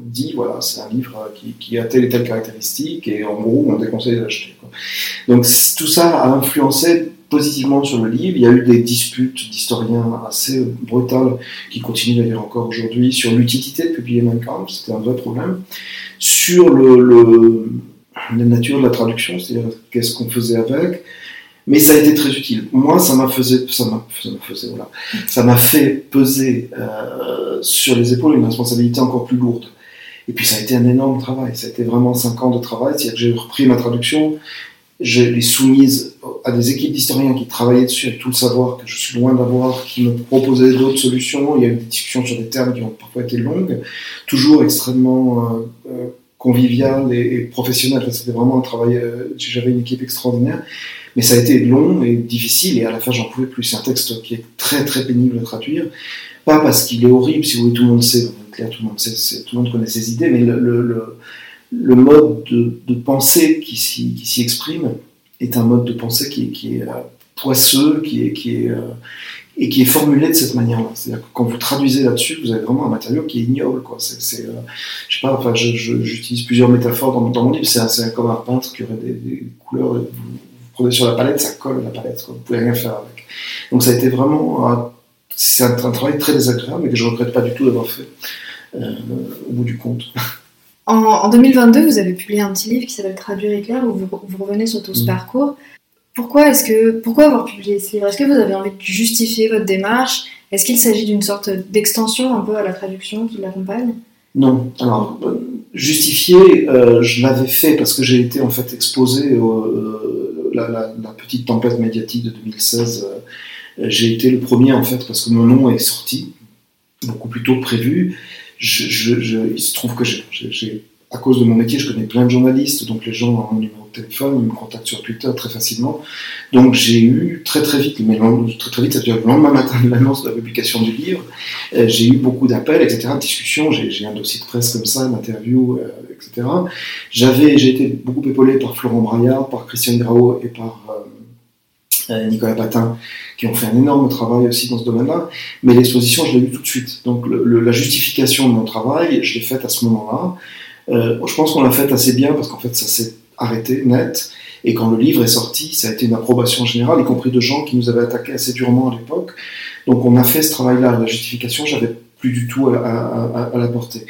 dit voilà, c'est un livre qui, qui, a telle et telle caractéristique et en gros, on déconseille d'acheter. Donc tout ça a influencé positivement sur le livre. Il y a eu des disputes d'historiens assez brutales qui continuent d'ailleurs encore aujourd'hui sur l'utilité de publier Mein. C'était un vrai problème. Sur le, la nature de la traduction, c'est-à-dire qu'est-ce qu'on faisait avec. Mais ça a été très utile. Moi, ça m'a m'a fait peser euh, sur les épaules une responsabilité encore plus lourde. Et puis ça a été un énorme travail. Ça a été vraiment cinq ans de travail. C'est-à-dire que j'ai repris ma traduction, je l'ai soumise à des équipes d'historiens qui travaillaient dessus avec tout le savoir que je suis loin d'avoir, qui me proposaient d'autres solutions. Il y a eu des discussions sur des termes qui ont parfois été longues, toujours extrêmement euh, euh, convivial et, et professionnel. C'était vraiment un travail. Euh, J'avais une équipe extraordinaire, mais ça a été long et difficile. Et à la fin, j'en pouvais plus. C'est un texte qui est très très pénible à traduire, pas parce qu'il est horrible. Si vous voulez, tout le monde sait. Tout le monde connaît ses idées, mais le, mode de, pensée qui s'y exprime est un mode de pensée qui, est euh, poisseux, qui est, qui est, euh, et qui est formulé de cette manière-là. C'est-à-dire que quand vous traduisez là-dessus, vous avez vraiment un matériau qui est ignoble. Quoi. C'est, euh, je sais pas, enfin, j'utilise plusieurs métaphores dans, dans mon livre. C'est, comme un peintre qui aurait des, couleurs. Vous, prenez sur la palette, ça colle la palette. Quoi. Vous pouvez rien faire avec. Donc ça a été vraiment c'est un, un, travail très désagréable et que je regrette pas du tout d'avoir fait au bout du compte. En, en, 2022, vous avez publié un petit livre qui s'appelle Traduire éclair, où vous, vous revenez sur tout ce mmh. parcours. Pourquoi, est-ce que, pourquoi avoir publié ce livre? Est-ce que vous avez envie de justifier votre démarche? Est-ce qu'il s'agit d'une sorte d'extension un peu à la traduction qui l'accompagne? Non. Alors, justifier, euh, je l'avais fait parce que j'ai été en fait exposé au, euh, la, la, la, petite tempête médiatique de 2016. Euh, j'ai été le premier en fait parce que mon nom est sorti beaucoup plus tôt que prévu. Il se trouve que j'ai à cause de mon métier, je connais plein de journalistes, donc les gens ont mon numéro de téléphone, ils me contactent sur Twitter très facilement. Donc j'ai eu très très vite, mais très très vite, ça veut dire le lendemain matin de l'annonce de la publication du livre, euh, j'ai eu beaucoup d'appels, etc., de discussions, j'ai un dossier de presse comme ça, d'interviews, euh, etc. J'avais, j'ai été beaucoup épaulé par Florent Braillard, par Christian Grau et par euh, Nicolas Patin, qui ont fait un énorme travail aussi dans ce domaine-là, mais l'exposition, je l'ai eu tout de suite. Donc le, le, la justification de mon travail, je l'ai faite à ce moment-là. Euh, je pense qu'on l'a fait assez bien parce qu'en fait ça s'est arrêté net. Et quand le livre est sorti, ça a été une approbation générale, y compris de gens qui nous avaient attaqué assez durement à l'époque. Donc on a fait ce travail-là. La justification, j'avais plus du tout à, à, à, à la porter.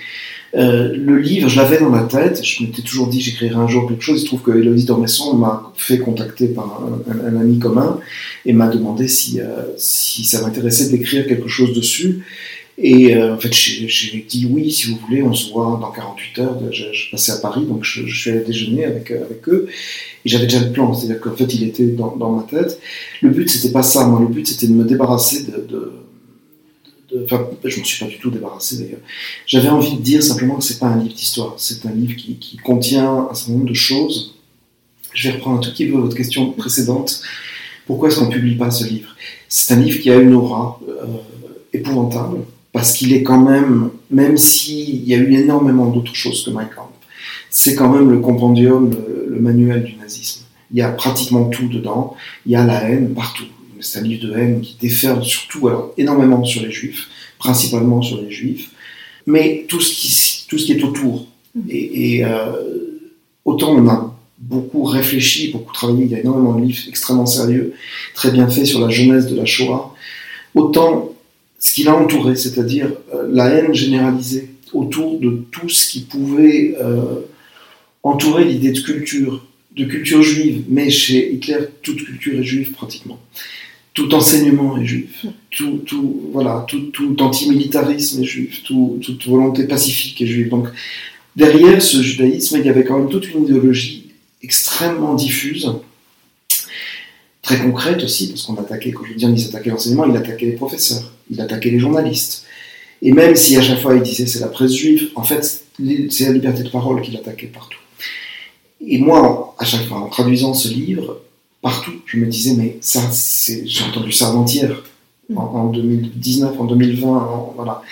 Euh, le livre, je l'avais dans ma tête, je m'étais toujours dit j'écrirai un jour quelque chose. Il se trouve que Héloïse Dormesson m'a fait contacter par un, ami commun et m'a demandé si, euh, si ça m'intéressait d'écrire quelque chose dessus. Et euh, en fait, j'ai dit oui, si vous voulez, on se voit dans 48 heures. Je, je passais à Paris, donc je, suis allé déjeuner avec, avec eux. Et j'avais déjà le plan, c'est-à-dire qu'en fait, il était dans, dans, ma tête. Le but, c'était pas ça, moi. Le but, c'était de me débarrasser de, de Enfin, je ne me suis pas du tout débarrassé d'ailleurs. J'avais envie de dire simplement que c'est pas un livre d'histoire, c'est un livre qui, qui, contient un certain nombre de choses. Je vais reprendre un tout petit peu votre question précédente. Pourquoi est-ce qu'on ne publie pas ce livre? C'est un livre qui a une aura euh, épouvantable, parce qu'il est quand même, même s'il y a eu énormément d'autres choses que Mein Kampf, c'est quand même le compendium, le, le manuel du nazisme. Il y a pratiquement tout dedans, il y a la haine partout c'est un livre de haine qui déferle surtout, alors énormément sur les juifs, principalement sur les juifs, mais tout ce qui, tout ce qui est autour. Mm. Et, euh, autant on a beaucoup réfléchi, beaucoup travaillé, il y a énormément de livres extrêmement sérieux, très bien faits sur la jeunesse de la Shoah, autant ce qui l'a entouré, c'est-à-dire euh, la haine généralisée autour de tout ce qui pouvait euh, entourer l'idée de culture, de culture juive, mais chez Hitler, toute culture est juive pratiquement tout enseignement est juif, tout, tout, voilà, tout, tout antimilitarisme est juif, toute volonté pacifique est juive. Donc derrière ce judaïsme, il y avait quand même toute une idéologie extrêmement diffuse, très concrète aussi, parce qu'on attaquait, quand je dis il s'attaquait l'enseignement, il attaquait les professeurs, il attaquait les journalistes. Et même si à chaque fois il disait c'est la presse juive, en fait c'est la liberté de parole qu'il attaquait partout. Et moi, à chaque fois, en traduisant ce livre, partout. Je me disais, mais ça, c'est, j'ai entendu ça avant-hier, mm. en, 2019, en 2020, voilà.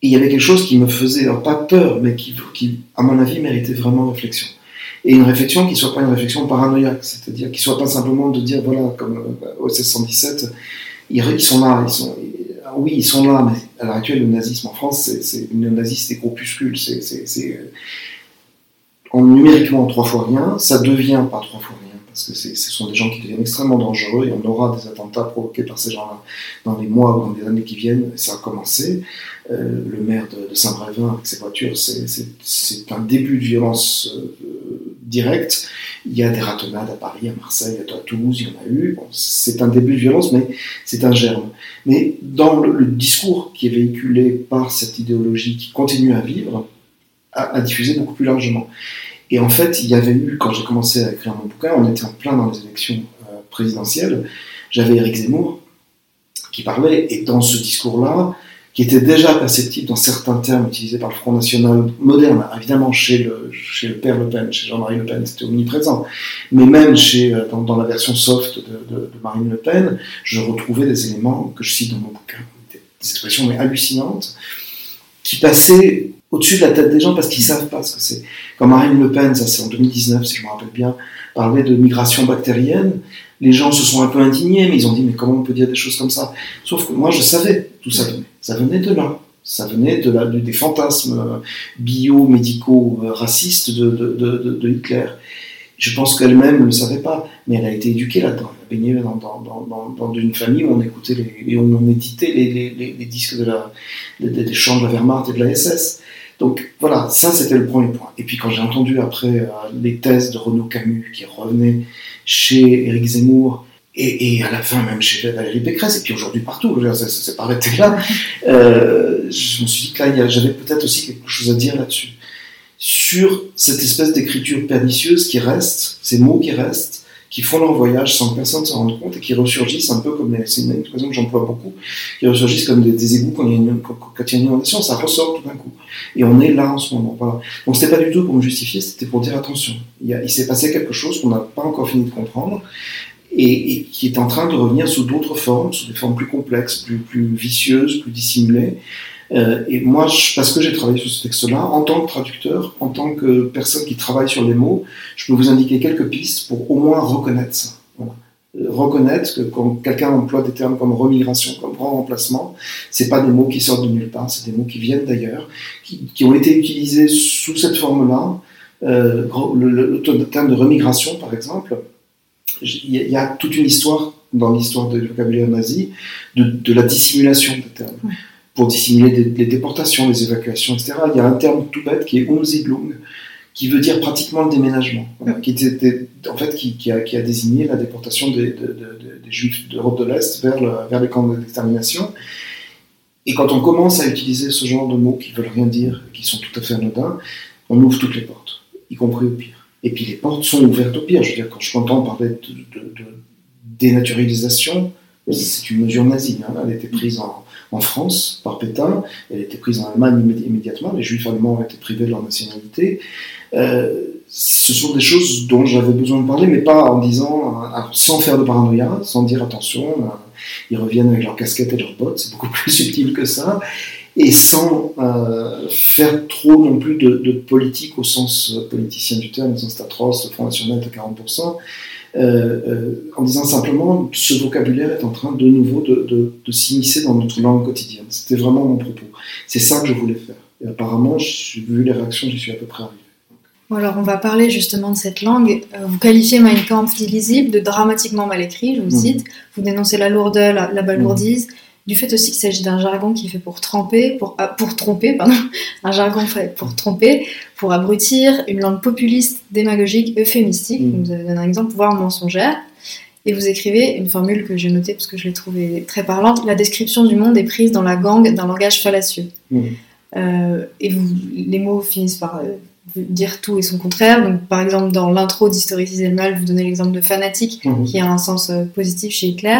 Et il y avait quelque chose qui me faisait, alors pas peur, mais qui, qui, à mon avis, méritait vraiment réflexion. Et une réflexion qui ne soit pas une réflexion paranoïaque, c'est-à-dire qui ne soit pas simplement de dire, voilà, comme euh, au 1617, ils, sont là, ils sont, oui, ils sont là, mais à l'heure actuelle, le nazisme en France, c'est, le nazisme, c'est groupuscule, c'est, c'est, en numériquement trois fois rien, ça devient pas trois fois rien parce que ce sont des gens qui deviennent extrêmement dangereux et on aura des attentats provoqués par ces gens-là dans les mois ou dans les années qui viennent. Ça a commencé. Euh, le maire de, Saint-Brévin avec ses voitures, c'est un début de violence euh, directe. Il y a des ratonnades à Paris, à Marseille, à Toulouse, il y en a eu. c'est un début de violence, mais c'est un germe. Mais dans le, discours qui est véhiculé par cette idéologie qui continue à vivre, a diffusé beaucoup plus largement. Et en fait, il y avait eu, quand j'ai commencé à écrire mon bouquin, on était en plein dans les élections euh, présidentielles, j'avais Éric Zemmour qui parlait, et dans ce discours-là, qui était déjà perceptible dans certains termes utilisés par le Front National moderne, évidemment chez le, père Le Pen, chez Jean-Marie Le Pen, c'était omniprésent, mais même chez, euh, dans, la version soft de, de, Marine Le Pen, je retrouvais des éléments que je cite dans mon bouquin, des, expressions mais hallucinantes, qui passaient au-dessus de la tête des gens parce qu'ils savent pas ce que c'est. Quand Marine Le Pen, ça c'est en 2019 si je me rappelle bien, parlait de migration bactérienne, les gens se sont un peu indignés, mais ils ont dit mais comment on peut dire des choses comme ça? Sauf que moi je savais tout ça venait. Ça venait de là. Ça venait de la, des fantasmes euh, bio-médicaux euh, racistes de, de, de, Hitler. Je pense qu'elle-même ne le savait pas, mais elle a été éduquée là-dedans. Elle a baigné dans, dans, dans, dans, une famille où on écoutait et on éditait les, les, les, disques de la, des, des chants de la Wehrmacht et de la SS. Donc voilà, ça c'était le premier point. Et puis quand j'ai entendu après euh, les thèses de Renaud Camus qui revenaient chez Éric Zemmour, et, à la fin même chez Valérie Pécresse, et puis aujourd'hui partout, ça s'est pas arrêté là, euh, je me suis dit que là j'avais peut-être aussi quelque chose à dire là-dessus. Sur cette espèce d'écriture pernicieuse qui reste, ces mots qui restent, qui font leur voyage sans que personne s'en rende compte et qui ressurgissent un peu comme, c'est une expression que j'emploie beaucoup, qui ressurgissent comme des, égouts quand il, y a une, quand il y a une inondation, ça ressort tout d'un coup. Et on est là en ce moment. Voilà. Donc c'était pas du tout pour me justifier, c'était pour dire attention. Il, il s'est passé quelque chose qu'on n'a pas encore fini de comprendre et, et, qui est en train de revenir sous d'autres formes, sous des formes plus complexes, plus, plus vicieuses, plus dissimulées. Euh, et moi, parce que j'ai travaillé sur ce texte-là, en tant que traducteur, en tant que personne qui travaille sur les mots, je peux vous indiquer quelques pistes pour au moins reconnaître ça. Euh, reconnaître que quand quelqu'un emploie des termes comme remigration, comme grand remplacement, c'est pas des mots qui sortent de nulle part, c'est des mots qui viennent d'ailleurs, qui, ont été utilisés sous cette forme-là. Euh, le, terme de remigration, par exemple, il y, a toute une histoire dans l'histoire du vocabulaire nazi de, de la dissimulation des termes pour dissimuler les déportations, les évacuations, etc. Il y a un terme tout bête qui est Umsiedlung, qui veut dire pratiquement le déménagement, qui, a, désigné la déportation des, Juifs d'Europe de l'Est vers, les camps d'extermination. Et quand on commence à utiliser ce genre de mots qui veulent rien dire, qui sont tout à fait anodins, on ouvre toutes les portes, y compris au pire. Et puis les portes sont ouvertes au pire. Je veux dire, quand je entends parler de, de, dénaturalisation, c'est une mesure nazie. Hein. Elle a été prise en, en, France par Pétain, elle a été prise en Allemagne immédiatement. Les Juifs allemands ont été privés de leur nationalité. Euh, ce sont des choses dont j'avais besoin de parler, mais pas en disant, euh, sans faire de paranoïa, sans dire attention, euh, ils reviennent avec leurs casquettes et leurs bottes, c'est beaucoup plus subtil que ça, et sans faire trop non plus de, politique au sens politicien du terme, au sens atroce, le Front National à 40%, en disant simplement ce vocabulaire est en train de nouveau de, de s'immiscer dans notre langue quotidienne. C'était vraiment mon propos. C'est ça que je voulais faire. Et apparemment, vu les réactions, j'y suis à peu près arrivé. Alors, on va parler justement de cette langue. Euh, vous qualifiez Mein Kampf d'illisible, de dramatiquement mal écrit, je vous mhm. cite. Vous dénoncez la lourdeur, la, balourdise, du fait aussi qu'il s'agit d'un jargon qui est fait pour tromper, pour, ah, pour tromper, pardon, un jargon fait pour tromper, pour abrutir, une langue populiste, démagogique, euphémistique. Mhm. Vous avez donné un exemple, voire mensongère. Et vous écrivez une formule que j'ai notée parce que je l'ai trouvée très parlante. La description du monde est prise dans la gangue d'un langage fallacieux. Mhm. Euh, et vous, les mots finissent par euh, dire tout et son contraire. Donc, par exemple, dans l'intro d'Historiciser le mal, vous donnez l'exemple de fanatique, mhm. qui a un sens euh, positif chez Hitler.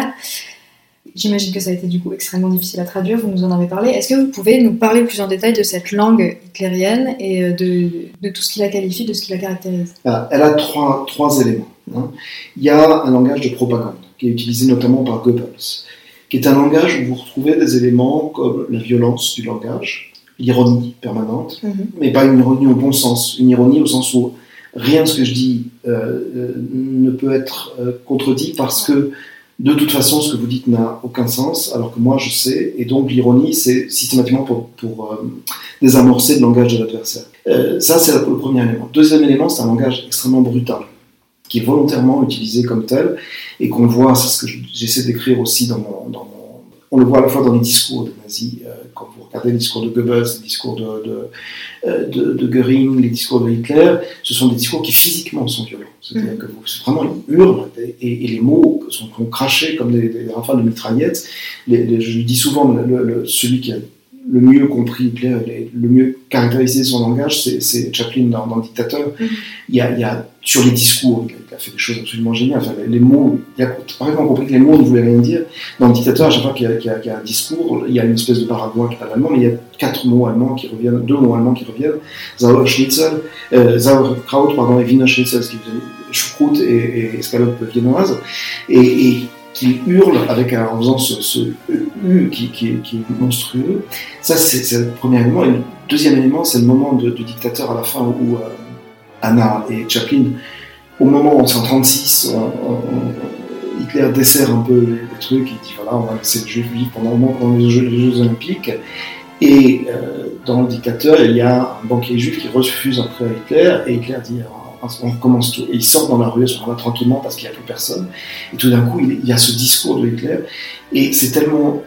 J'imagine que ça a été du coup extrêmement difficile à traduire, vous nous en avez parlé. Est-ce que vous pouvez nous parler plus en détail de cette langue hitlérienne et euh, de, de tout ce qui la qualifie, de ce qui la caractérise? Elle a trois, trois éléments. Hein. Il y a un langage de propagande qui est utilisé notamment par Goebbels, qui est un langage où vous retrouvez des éléments comme la violence du langage, l'ironie permanente, mhm. mais pas une ironie au bon sens, une ironie au sens où rien de ce que je dis euh, euh, ne peut être euh, contredit parce que de toute façon ce que vous dites n'a aucun sens, alors que moi je sais, et donc l'ironie c'est systématiquement pour, pour désamorcer le langage de l'adversaire. ça c'est le premier élément. Deuxième élément, c'est un langage extrêmement brutal qui est volontairement utilisé comme tel et qu'on voit, c'est ce que j'essaie d'écrire aussi dans mon, dans mon on le voit à la fois dans les discours des nazis, euh, quand vous regardez les discours de Goebbels, les discours de, de, euh, de, Göring, les discours de Hitler, ce sont des discours qui physiquement sont violents. C'est-à-dire mm. que vous, vraiment, ils hurlent et, les mots sont, crachés comme des, rafales de mitraillettes. Les, je dis souvent, le, celui qui a le mieux compris le mieux caractérisé son langage, c'est Chaplin dans, dans Dictateur. Mm-hmm. il, y a, il, y a, sur les discours, il a, fait des choses absolument géniales. les, mots, il a parfaitement compris que les mots ne voulaient rien dire. Dans Dictateur, à chaque fois qu'il y, y, a un discours, il y a une espèce de paragouin qui parle allemand, mais il y a quatre mots allemands qui reviennent, deux mots allemands qui reviennent Sauerschnitzel, euh, Sauerkraut, pardon, et Wiener Schnitzel, ce qui choucroute et, et escalope viennoise. Et, et qui hurle avec en faisant ce, qui, est monstrueux. Ça, c'est le premier élément. Et le deuxième élément, c'est le moment de, dictateur à la fin où euh, Anna et Chaplin, au moment où en 1936, Hitler dessert un peu les, trucs, il dit voilà, on va laisser le jeu vivre pendant, pendant les, Jeux, les Jeux Olympiques. Et euh, dans le dictateur, il y a un banquier juif qui refuse après Hitler, et Hitler dit on recommence tout. Et il sort dans la rue, on va tranquillement parce qu'il n'y a plus personne. Et tout d'un coup, il y a ce discours de Hitler. Et c'est tellement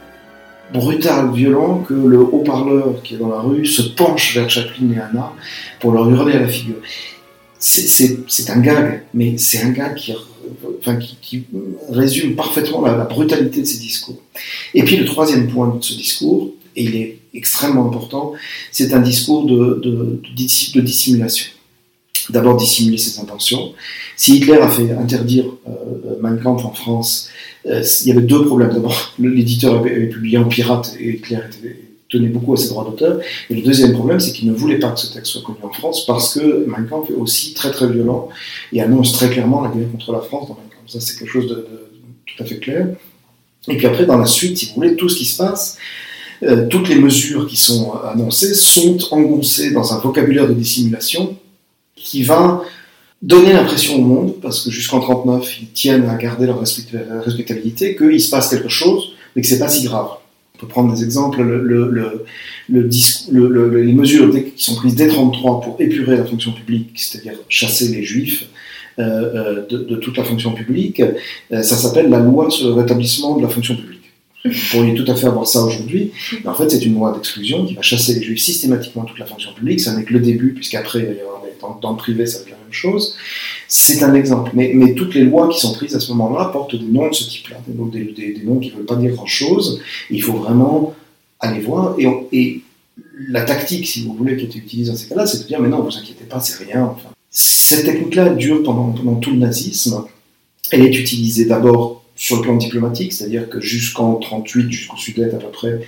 brutal, violent, que le haut-parleur qui est dans la rue se penche vers Chaplin et Anna pour leur hurler à la figure. C'est un gag, mais c'est un gag qui, résume parfaitement la, brutalité de ces discours. Et puis le troisième point de ce discours, et il est extrêmement important, c'est un discours de, de dissimulation d'abord dissimuler ses intentions. Si Hitler a fait interdire euh, Mein Kampf en France, euh, il y avait deux problèmes. D'abord, l'éditeur avait, publié en pirate et Hitler tenait beaucoup à ses droits d'auteur. Et le deuxième problème, c'est qu'il ne voulait pas que ce texte soit connu en France parce que Mein Kampf est aussi très très violent et annonce très clairement la guerre contre la France dans Mein Kampf. Ça, c'est quelque chose de, tout à fait clair. Et puis après, dans la suite, si vous voulez, tout ce qui se passe, euh, toutes les mesures qui sont annoncées sont engoncées dans un vocabulaire de dissimulation qui va donner l'impression au monde, parce que jusqu'en 39, ils tiennent à garder leur respectabilité, qu'il se passe quelque chose, mais que c'est pas si grave. On peut prendre des exemples, le, le, le, les mesures qui sont prises dès 33 pour épurer la fonction publique, c'est-à-dire chasser les juifs euh, euh, de, toute la fonction publique, euh, ça s'appelle la loi sur le rétablissement de la fonction publique. Vous pourriez tout à fait avoir ça aujourd'hui, mais en fait, c'est une loi d'exclusion qui va chasser les juifs systématiquement toute la fonction publique. Ça n'est que le début, puisqu'après, il y avoir dans, dans, le privé, ça être la même chose. C'est un exemple. Mais, toutes les lois qui sont prises à ce moment-là portent des noms de ce type-là, des, des, des, noms qui ne veulent pas dire grand-chose. Il faut vraiment aller voir. Et, la tactique, si vous voulez, qui est utilisée dans ces cas-là, c'est de dire, mais non, vous inquiétez pas, c'est rien. Cette technique-là dure pendant tout le nazisme. Elle est utilisée d'abord sur le plan diplomatique, c'est-à-dire que jusqu'en 38, jusqu'au Sud-Est à peu près,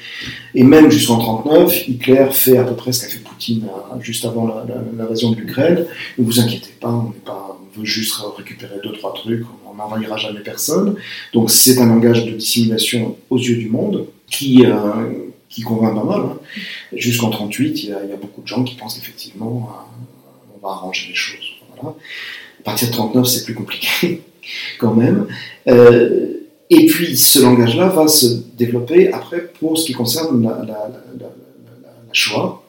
et même jusqu'en 39, Hitler fait à peu près ce qu'a fait Poutine euh, juste avant l'invasion de l'Ukraine. Ne vous inquiétez pas, on, on veut juste récupérer deux trois trucs, on n'envahira jamais personne. Donc c'est un langage de dissimulation aux yeux du monde qui euh, qui convainc pas mal. Hein. Jusqu'en 38, il y, a, il y, a, beaucoup de gens qui pensent qu'effectivement euh, on va arranger les choses. À partir de 39, c'est plus compliqué. quand même. Euh, et puis ce langage-là va se développer après pour ce qui concerne la, Shoah,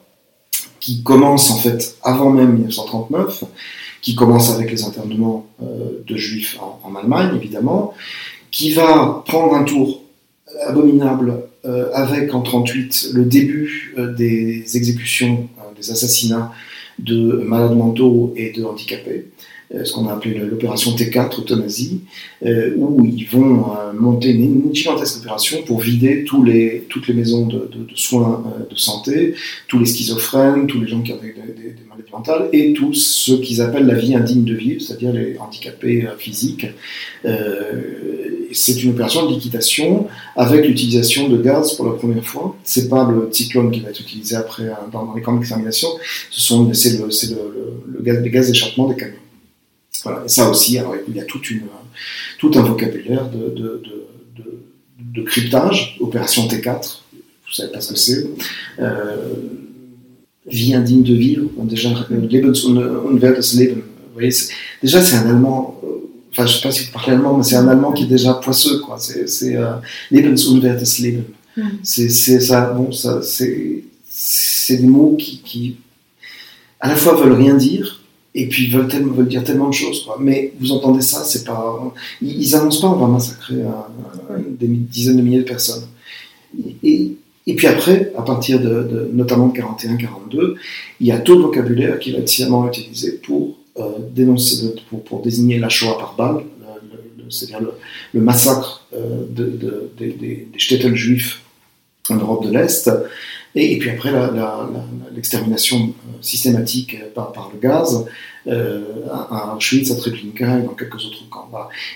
qui commence en fait avant même 1939, qui commence avec les internements euh, de juifs en, Allemagne évidemment, qui va prendre un tour abominable euh, avec en 38 le début des exécutions, des assassinats de malades mentaux et de handicapés. Euh, ce qu'on a appelé l'opération T4, euthanasie, euh, où ils vont euh, monter une, gigantesque opération pour vider tous les, toutes les maisons de, de, de soins de santé, tous les schizophrènes, tous les gens qui avaient des, des, des maladies mentales, et tous ceux qu'ils appellent la vie indigne de vivre, c'est-à-dire les handicapés physiques. c'est une opération de liquidation avec l'utilisation de gaz pour la première fois. C'est pas le cyclone qui va être utilisé après dans, les camps d'extermination, ce sont c'est le, le, le, gaz, les gaz d'échappement des camions. Voilà. Et ça aussi, alors, il y a toute une, tout un vocabulaire de, de, de, de, cryptage, opération T4, vous savez pas ce que c'est, euh, vie indigne de vivre, déjà, Lebensunwertes Leben. Vous voyez, déjà, c'est un allemand, enfin, je sais pas si vous parlez allemand, mais c'est un allemand qui est déjà poisseux, quoi. C'est euh, Lebensunwertes Leben. Mm. C'est ça, bon, ça, c'est des mots qui, qui, à la fois veulent rien dire, et puis ils veulent, tellement, veulent, dire tellement de choses. Quoi. Mais vous entendez ça, c'est pas. Ils, annoncent pas on va massacrer un, des dizaines de milliers de personnes. Et, et puis après, à partir de, de notamment de 41-42, il y a tout le vocabulaire qui va être sciemment utilisé pour euh, dénoncer, pour, pour, désigner la Shoah par balle, c'est-à-dire le, le, massacre euh, de, de, des, des shtetl juifs en Europe de l'Est, et, puis après l'extermination euh, systématique par, par, le gaz euh, à, Auschwitz, à Treblinka et dans quelques autres camps.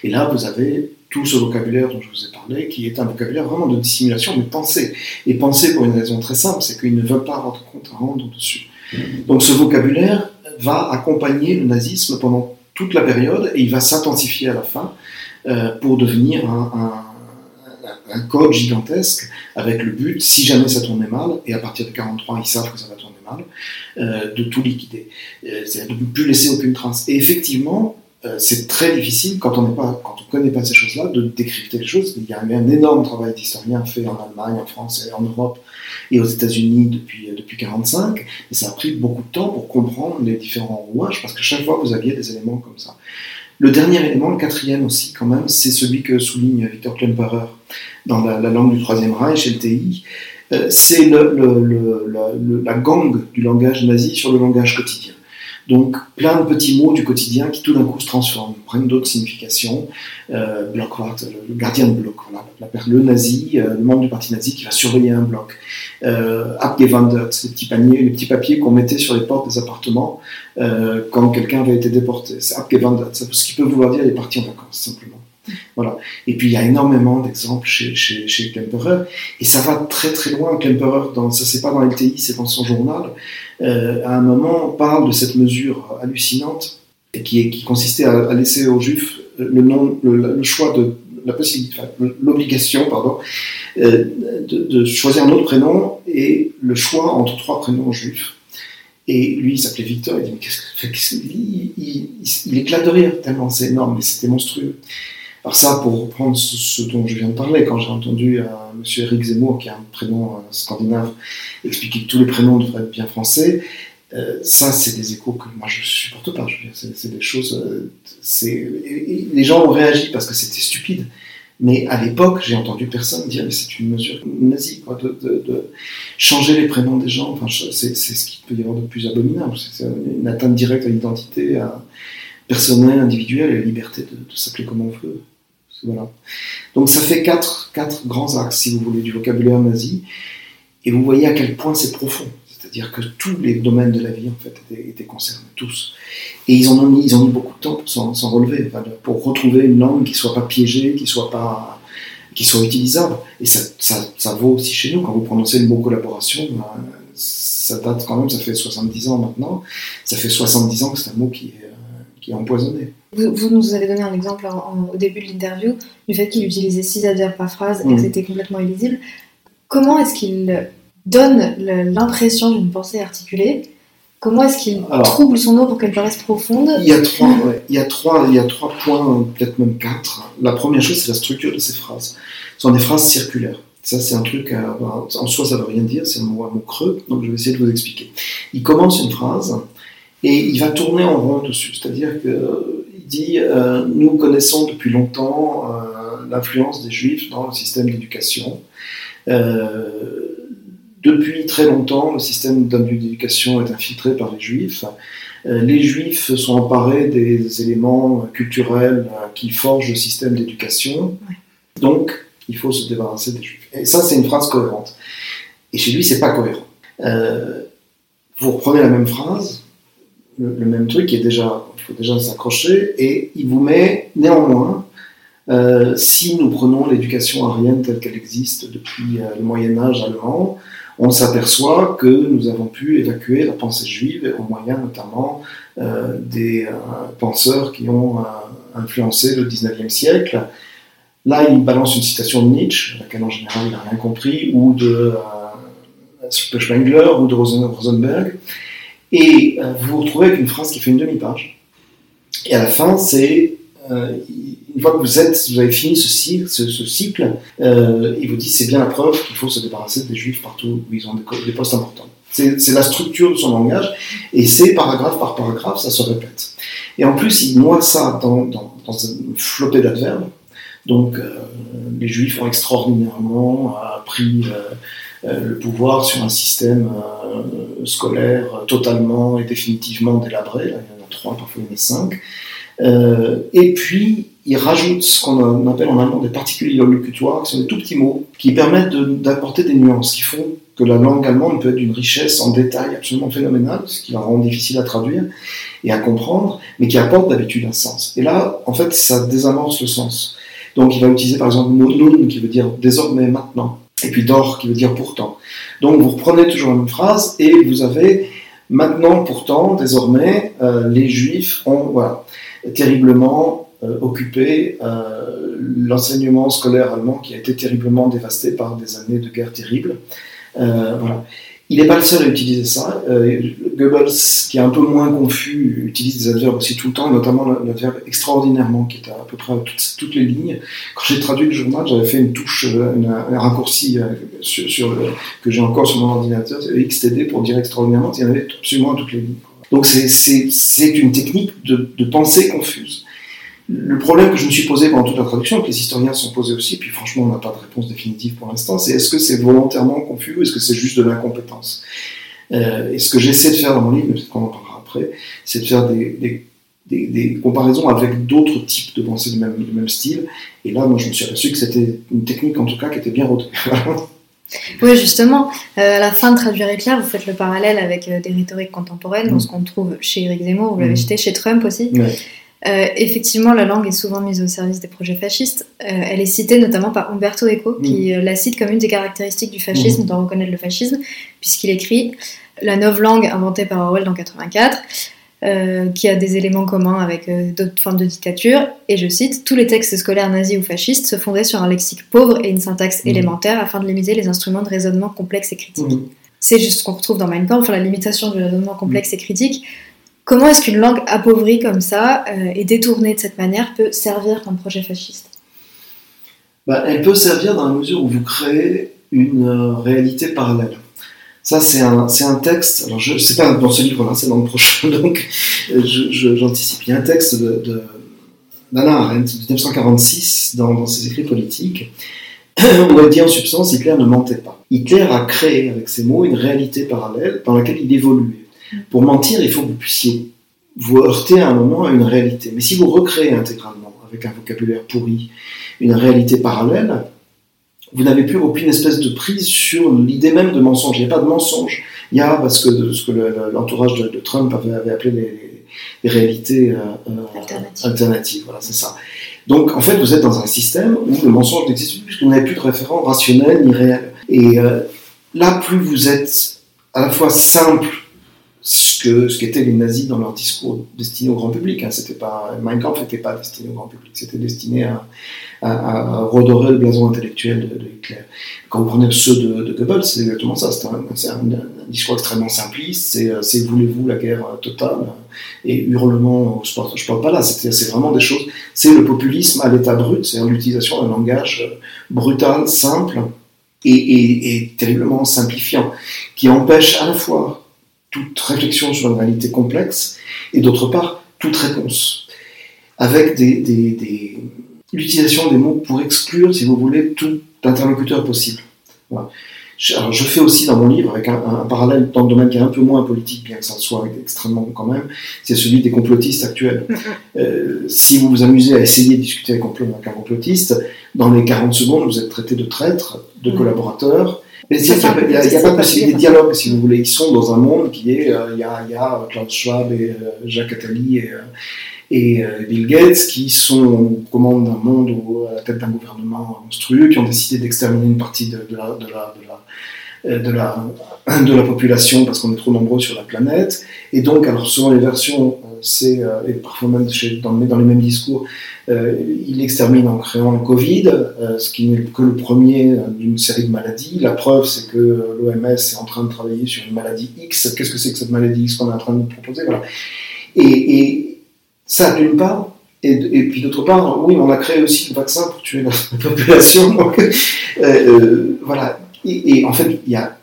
Et là, vous avez tout ce vocabulaire dont je vous ai parlé, qui est un vocabulaire vraiment de dissimulation, de pensée. Et pensée pour une raison très simple, c'est qu'ils ne veulent pas rendre compte, rendre dessus. Donc ce vocabulaire va accompagner le nazisme pendant toute la période et il va s'intensifier à la fin euh, pour devenir un un code gigantesque avec le but, si jamais ça tournait mal, et à partir de 43, ils savent que ça va tourner mal, euh, de tout liquider. Euh, c'est-à-dire de ne plus laisser aucune trace. Et effectivement, euh, c'est très difficile quand on ne connaît pas ces choses-là de décrypter les choses. Il y a un énorme travail d'historien fait en Allemagne, en France et en Europe et aux États-Unis depuis depuis 45. Et ça a pris beaucoup de temps pour comprendre les différents rouages parce que chaque fois vous aviez des éléments comme ça. Le dernier élément, le quatrième aussi quand même, c'est celui que souligne Victor Klemperer dans la, la langue du Troisième Reich, LTI. Euh, c'est le, la gang du langage nazi sur le langage quotidien. Donc plein de petits mots du quotidien qui tout d'un coup se transforment, prennent d'autres significations. Euh, Blockwart, le gardien de bloc, le nazi, euh, le membre du parti nazi qui va surveiller un bloc. Euh, Abgewandert, les petits, paniers, les petits papiers qu'on mettait sur les portes des appartements euh, quand quelqu'un avait été déporté. C'est Abgewandert, ce qui peut vouloir dire il est parti en vacances, simplement. Voilà. Et puis il y a énormément d'exemples chez, chez, et ça va très très loin. Klemperer, dans, ça c'est pas dans LTI, c'est dans son journal, euh, à un moment parle de cette mesure hallucinante qui, consistait à, laisser aux juifs le, choix de l'obligation, pardon, euh, de, choisir un autre prénom et le choix entre trois prénoms juifs. Et lui, il s'appelait Victor, il dit, mais qu'est-ce que qu il, il, il, éclate de rire tellement c'est énorme, mais c'était monstrueux. Alors ça, pour reprendre ce, dont je viens de parler, quand j'ai entendu euh, Monsieur Eric Zemmour, qui a un prénom euh, scandinave, expliquer que tous les prénoms devraient être bien français, euh, ça, c'est des échos que moi je supporte pas. C'est des choses. Euh, les gens ont réagi parce que c'était stupide. Mais à l'époque, j'ai entendu personne dire mais c'est une mesure nazie, de, changer les prénoms des gens. Enfin, c'est, ce qui peut y avoir de plus abominable. C'est une atteinte directe à l'identité personnelle, individuelle et à la liberté de, s'appeler comme on veut. Donc ça fait quatre, quatre grands axes, si vous voulez, du vocabulaire nazi. Et vous voyez à quel point c'est profond. C'est-à-dire que tous les domaines de la vie, en fait, étaient, concernés, tous. Et ils, ont mis, ils ont mis beaucoup de temps pour s'en relever, pour retrouver une langue qui ne soit pas piégée, qui soit, pas, qui soit utilisable. Et ça, ça, vaut aussi chez nous, quand vous prononcez le mot collaboration, ben, ça date quand même, ça fait 70 ans maintenant, ça fait 70 ans que c'est un mot qui est, euh, qui est empoisonné. Vous, nous avez donné un exemple au début de l'interview du fait qu'il utilisait six adverbes par phrase et que mmh. c'était complètement illisible. Comment est-ce qu'il donne l'impression d'une pensée articulée? Comment est-ce qu'il trouble son eau pour qu'elle paraisse profonde? il y, a trois, il, y a trois, il y a trois points, peut-être même quatre. La première chose, c'est la structure de ces phrases. Ce sont des phrases circulaires. Ça, c'est un truc, en soi, ça ne veut rien dire, c'est un mot, un mot creux, donc je vais essayer de vous expliquer. Il commence une phrase et il va tourner en rond dessus, c'est-à-dire qu'il dit euh, Nous connaissons depuis longtemps euh, l'influence des juifs dans le système d'éducation. Depuis très longtemps, le système d'éducation est infiltré par les juifs. Euh, les juifs sont emparés des éléments culturels euh, qui forgent le système d'éducation. Donc, il faut se débarrasser des juifs. Et ça, c'est une phrase cohérente. Et chez lui, c'est pas cohérent. Euh, vous reprenez la même phrase, le, même truc, il faut déjà s'accrocher, et il vous met néanmoins si nous prenons l'éducation arienne telle qu'elle existe depuis le Moyen Âge allemand, on s'aperçoit que nous avons pu évacuer la pensée juive au moyen notamment euh, des euh, penseurs qui ont euh, influencé le 19e siècle. Là, il balance une citation de Nietzsche, laquelle en général il n'a rien compris, ou de Spengler ou de Rosenberg. Et vous vous retrouvez avec une phrase qui fait une demi-page. Et à la fin, c'est une fois que vous, avez fini ce cycle, euh, il vous dit c'est bien la preuve qu'il faut se débarrasser des juifs partout où ils ont des, postes importants. C'est la structure de son langage, et c'est paragraphe par paragraphe, ça se répète. Et en plus, il noie ça dans, dans, une flopée d'adverbes. Donc, euh, les juifs ont extraordinairement pris euh, le pouvoir sur un système scolaire totalement et définitivement délabré. il y en a trois, parfois il y en a cinq. et puis, il rajoute ce qu'on appelle en allemand des particules locutoires, qui sont des tout petits mots qui permettent d'apporter des nuances, qui font que la langue allemande peut être d'une richesse en détail absolument phénoménale, ce qui la rend difficile à traduire et à comprendre, mais qui apporte d'habitude un sens. Et là, en fait, ça désamorce le sens. Donc il va utiliser par exemple nun qui veut dire désormais, maintenant, et puis dor qui veut dire pourtant. Donc vous reprenez toujours la même phrase et vous avez maintenant, pourtant, désormais, euh, les juifs ont voilà, terriblement euh, occupé euh, l'enseignement scolaire allemand qui a été terriblement dévasté par des années de guerre terribles. Euh, voilà. Il n'est pas le seul à utiliser ça. Goebbels, qui est un peu moins confus, utilise des adverbes aussi tout le temps, notamment l'adverbe extraordinairement, qui est à, peu près à toutes, les lignes. Quand j'ai traduit le journal, j'avais fait une touche, un raccourci sur, que j'ai encore sur mon ordinateur, XTD pour dire extraordinairement, il y en avait absolument à toutes les lignes. Donc c'est une technique de pensée confuse. Le problème que je me suis posé pendant toute la traduction, que les historiens se sont posés aussi, puis franchement on n'a pas de réponse définitive pour l'instant, c'est est-ce que c'est volontairement confus ou est-ce que c'est juste de l'incompétence? Euh, Et ce que j'essaie de faire dans mon livre, peut-être qu'on en parlera après, c'est de faire des, des, comparaisons avec d'autres types de pensées du même, même, style. Et là, moi je me suis aperçu que c'était une technique en tout cas qui était bien rodée. Oui, justement, euh, à la fin de Traduire éclair, vous faites le parallèle avec euh, des rhétoriques contemporaines, dans mm. ce qu'on trouve chez Eric Zemmour, vous l'avez mm. cité, chez Trump aussi. Euh, effectivement, la langue est souvent mise au service des projets fascistes. Euh, elle est citée notamment par Umberto Eco, qui mm. euh, la cite comme une des caractéristiques du fascisme, mm. d'en reconnaître le fascisme, puisqu'il écrit La nouvelle langue inventée par Orwell en 84, qui a des éléments communs avec d'autres formes de dictature, et je cite Tous les textes scolaires nazis ou fascistes se fondaient sur un lexique pauvre et une syntaxe mm. élémentaire afin de limiter les instruments de raisonnement complexes et critiques. C'est juste ce qu'on retrouve dans Mein Kampf, la limitation du raisonnement complexe et critique Comment est-ce qu'une langue appauvrie comme ça euh, et détournée de cette manière peut servir comme projet fasciste? Bah, Elle peut servir dans la mesure où vous créez une euh, réalité parallèle. Ça, c'est un, texte, alors je sais pas dans ce livre-là, c'est dans le prochain, donc j'anticipe. Il y a un texte de, d'Anna Arendt, 1946, dans, ses écrits politiques, où elle dit en substance Hitler ne mentait pas. Hitler a créé avec ses mots une réalité parallèle dans laquelle il évoluait. Pour mentir, il faut que vous puissiez vous heurter à un moment à une réalité. Mais si vous recréez intégralement, avec un vocabulaire pourri, une réalité parallèle, vous n'avez plus aucune espèce de prise sur l'idée même de mensonge. Il n'y a pas de mensonge. Il y a, parce que ce que l'entourage de, Trump avait, appelé les, réalités euh, euh, alternatives. Voilà, c'est ça. Donc, en fait, vous êtes dans un système où le mensonge n'existe plus, puisque vous n'avez plus de référent rationnel ni réel. Et euh, là, plus vous êtes à la fois simple ce que ce qu'étaient les nazis dans leur discours destiné au grand public. Hein. C'était pas Mein Kampf n'était pas destiné au grand public, c'était destiné à, à, redorer le blason intellectuel de, Hitler. Quand vous prenez ceux de, de Goebbels, c'est exactement ça. C'est un, un, discours extrêmement simpliste. C'est voulez-vous la guerre totale? Et hurlement. Je parle, je parle pas là. C'est vraiment des choses. C'est le populisme à l'état brut, c'est l'utilisation d'un langage brutal, simple. Et, et, et terriblement simplifiant, qui empêche à la fois toute réflexion sur une réalité complexe, et d'autre part, toute réponse, avec des, l'utilisation des mots pour exclure, si vous voulez, tout interlocuteur possible. Je, alors, je fais aussi dans mon livre, avec un, parallèle dans le domaine qui est un peu moins politique, bien que ça soit extrêmement quand même, c'est celui des complotistes actuels. Euh, si vous vous amusez à essayer de discuter avec un complotiste, dans les 40 secondes, vous êtes traité de traître, de mm-hmm. Il n'y a, pas de possibilité de dialogue, si vous voulez. Ils sont dans un monde qui est. Euh, il y, a, y, a, Klaus Schwab et euh, Jacques Attali et, euh, Bill Gates qui sont aux commandes d'un monde ou à la tête d'un gouvernement monstrueux, qui ont décidé d'exterminer une partie de, de, la, de, la, de, la, de, la, population parce qu'on est trop nombreux sur la planète. Et donc, alors, selon les versions, c'est, et parfois même dans, dans les mêmes discours, euh, il extermine en créant le Covid, euh, ce qui n'est que le premier d'une série de maladies. La preuve, c'est que l'OMS est en train de travailler sur une maladie X. Qu'est-ce que c'est que cette maladie X qu'on est en train de nous proposer? Voilà. et, ça, d'une part, et, puis d'autre part, oui, on a créé aussi le vaccin pour tuer la, population. Euh, voilà. Et, en fait, il y a,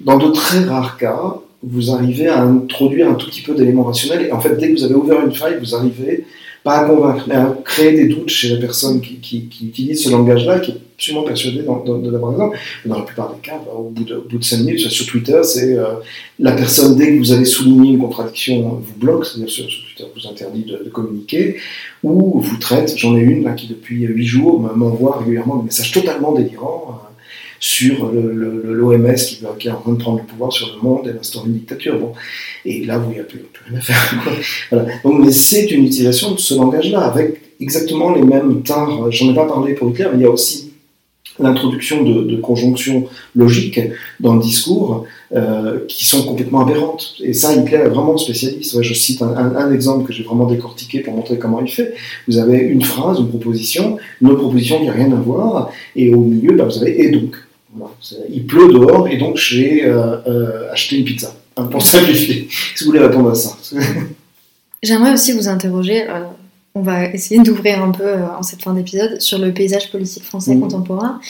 dans de très rares cas, vous arrivez à introduire un tout petit peu d'éléments rationnels. Et en fait, dès que vous avez ouvert une faille, vous arrivez pas à convaincre, mais à créer des doutes chez la personne qui, qui, utilise ce langage-là, qui est absolument persuadée de l'avoir raison. Dans la plupart des cas, bah, au, bout de, au bout de 5 minutes, sur Twitter, c'est euh, la personne, dès que vous avez souligné une contradiction, vous bloque, c'est-à-dire sur, Twitter, vous interdit de, communiquer, ou vous traite, j'en ai une qui depuis 8 jours m'envoie régulièrement des messages totalement délirants. Euh, sur l'OMS qui, qui, est en train de prendre le pouvoir sur le monde et d'instaurer une dictature. Bon. Et là, vous, n'y plus, rien à faire. Voilà. Donc, mais c'est une utilisation de ce langage-là, avec exactement les mêmes timbres. J'en ai pas parlé pour Hitler, mais il y a aussi l'introduction de, conjonctions logiques dans le discours euh, qui sont complètement aberrantes. Et ça, Hitler est vraiment spécialiste. je cite un, exemple que j'ai vraiment décortiqué pour montrer comment il fait. Vous avez une phrase, une proposition, une proposition qui n'a rien à voir, et au milieu, bah, vous avez et donc il pleut dehors et donc j'ai euh, euh, acheté une pizza. pour simplifier, si vous voulez répondre à ça. J'aimerais aussi vous interroger, euh, on va essayer d'ouvrir un peu en cette fin d'épisode, sur le paysage politique français mmh. contemporain.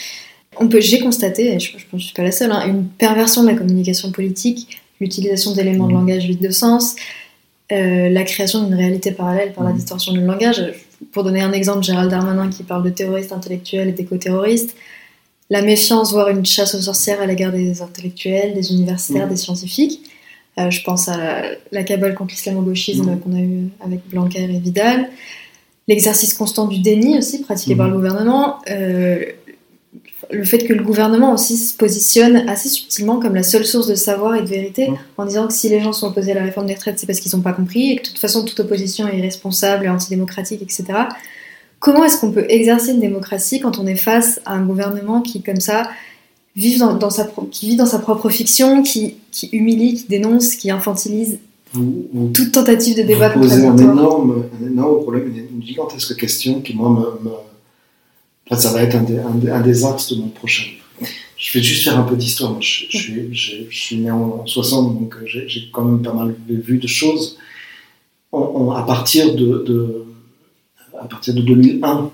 J'ai constaté, et je, pense que je ne suis pas la seule, hein, une perversion de la communication politique, l'utilisation d'éléments de mmh. langage vides de sens, la création d'une réalité parallèle par la mmh. distorsion du langage. Pour donner un exemple, Gérald Darmanin qui parle de terroristes intellectuels et d'éco-terroristes, la méfiance, voire une chasse aux sorcières à l'égard des intellectuels, des universitaires, mm. des scientifiques. Euh, je pense à la, cabale contre l'islamo-gauchisme mm. qu'on a eu avec Blanquer et Vidal. L'exercice constant du déni aussi, pratiqué par le mm. gouvernement. Euh, le fait que le gouvernement aussi se positionne assez subtilement comme la seule source de savoir et de vérité, en disant que si les gens sont opposés à la réforme des retraites, c'est parce qu'ils n'ont pas compris, et que de toute façon, toute opposition est irresponsable et antidémocratique, etc. Comment est-ce qu'on peut exercer une démocratie quand on est face à un gouvernement qui, comme ça, vit dans, sa, qui vit dans sa propre fiction, qui, humilie, qui dénonce, qui infantilise toute tentative de débat vous posez un énorme, un énorme problème, une, gigantesque question qui, moi, me, ça va être un des, axes de mon prochain livre. Je vais juste faire un peu d'histoire. Je, je, suis né en, 60, donc j'ai quand même pas mal vu de choses. à partir de à partir de 2001,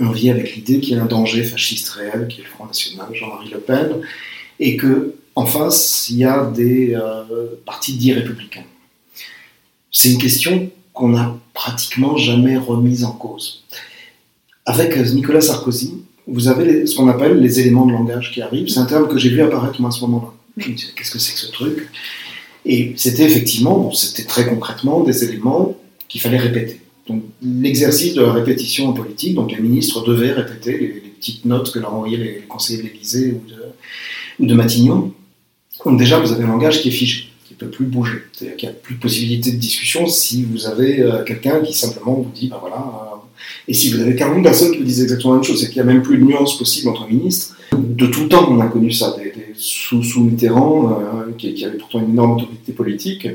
on vit avec l'idée qu'il y a un danger fasciste réel, qui est le Front National, Jean-Marie Le Pen, et que face, il y a des euh, partis dits républicains. C'est une question qu'on n'a pratiquement jamais remise en cause. Avec Nicolas Sarkozy, vous avez ce qu'on appelle les éléments de langage qui arrivent. C'est un terme que j'ai vu apparaître à ce moment-là. Qu'est-ce que c'est que ce truc? Et c'était effectivement, c'était très concrètement des éléments qu'il fallait répéter. Donc l'exercice de la répétition en politique, donc les ministres devaient répéter les, petites notes que leur envoyaient les, conseillers de l'Élysée ou de, ou Matignon. Donc déjà, vous avez un langage qui est figé peut plus bouger. C'est-à-dire qu'il n'y a plus de possibilité de discussion si vous avez euh, quelqu'un qui simplement vous dit, ben voilà, euh, et si vous avez 40 personnes qui vous disent exactement la même chose, c'est qu'il n'y a même plus de nuance possible entre ministres. De tout le temps, on a connu ça, des, sous, sous, Mitterrand, euh, qui, qui, avait pourtant une énorme autorité politique,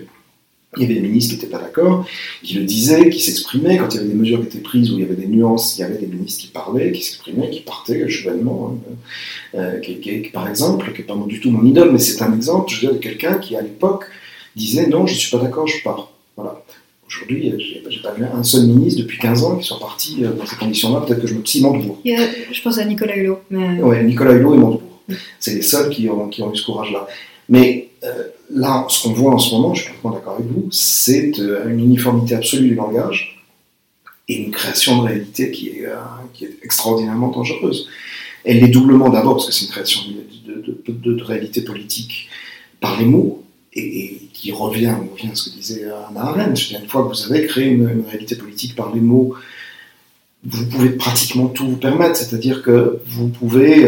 il y avait des ministres qui n'étaient pas d'accord, qui le disaient, qui s'exprimaient. Quand il y avait des mesures qui étaient prises où il y avait des nuances, il y avait des ministres qui parlaient, qui s'exprimaient, qui partaient chevalièrement. Euh, euh, qui, qui, par exemple, qui n'est pas du tout mon idole, mais c'est un exemple, je veux dire, de quelqu'un qui, à l'époque, disait non, je ne suis pas d'accord, je pars. Voilà. Aujourd'hui, euh, je n'ai pas vu un seul ministre depuis 15 ans qui soit parti dans ces conditions-là. Peut-être que je me suis Montebourg. je pense à Nicolas Hulot. Mais... Oui, Nicolas Hulot et Montebourg. C'est les seuls qui ont, qui ont eu ce courage-là. Mais euh, là, ce qu'on voit en ce moment, je suis complètement d'accord avec vous, c'est euh, une uniformité absolue du langage et une création de réalité qui est, euh, qui est extraordinairement dangereuse. Elle est doublement d'abord parce que c'est une création de, de, réalité politique par les mots, et, qui revient, revient à ce que disait Anna Arendt. Une fois que vous avez créé une, réalité politique par les mots, vous pouvez pratiquement tout vous permettre, c'est-à-dire que vous pouvez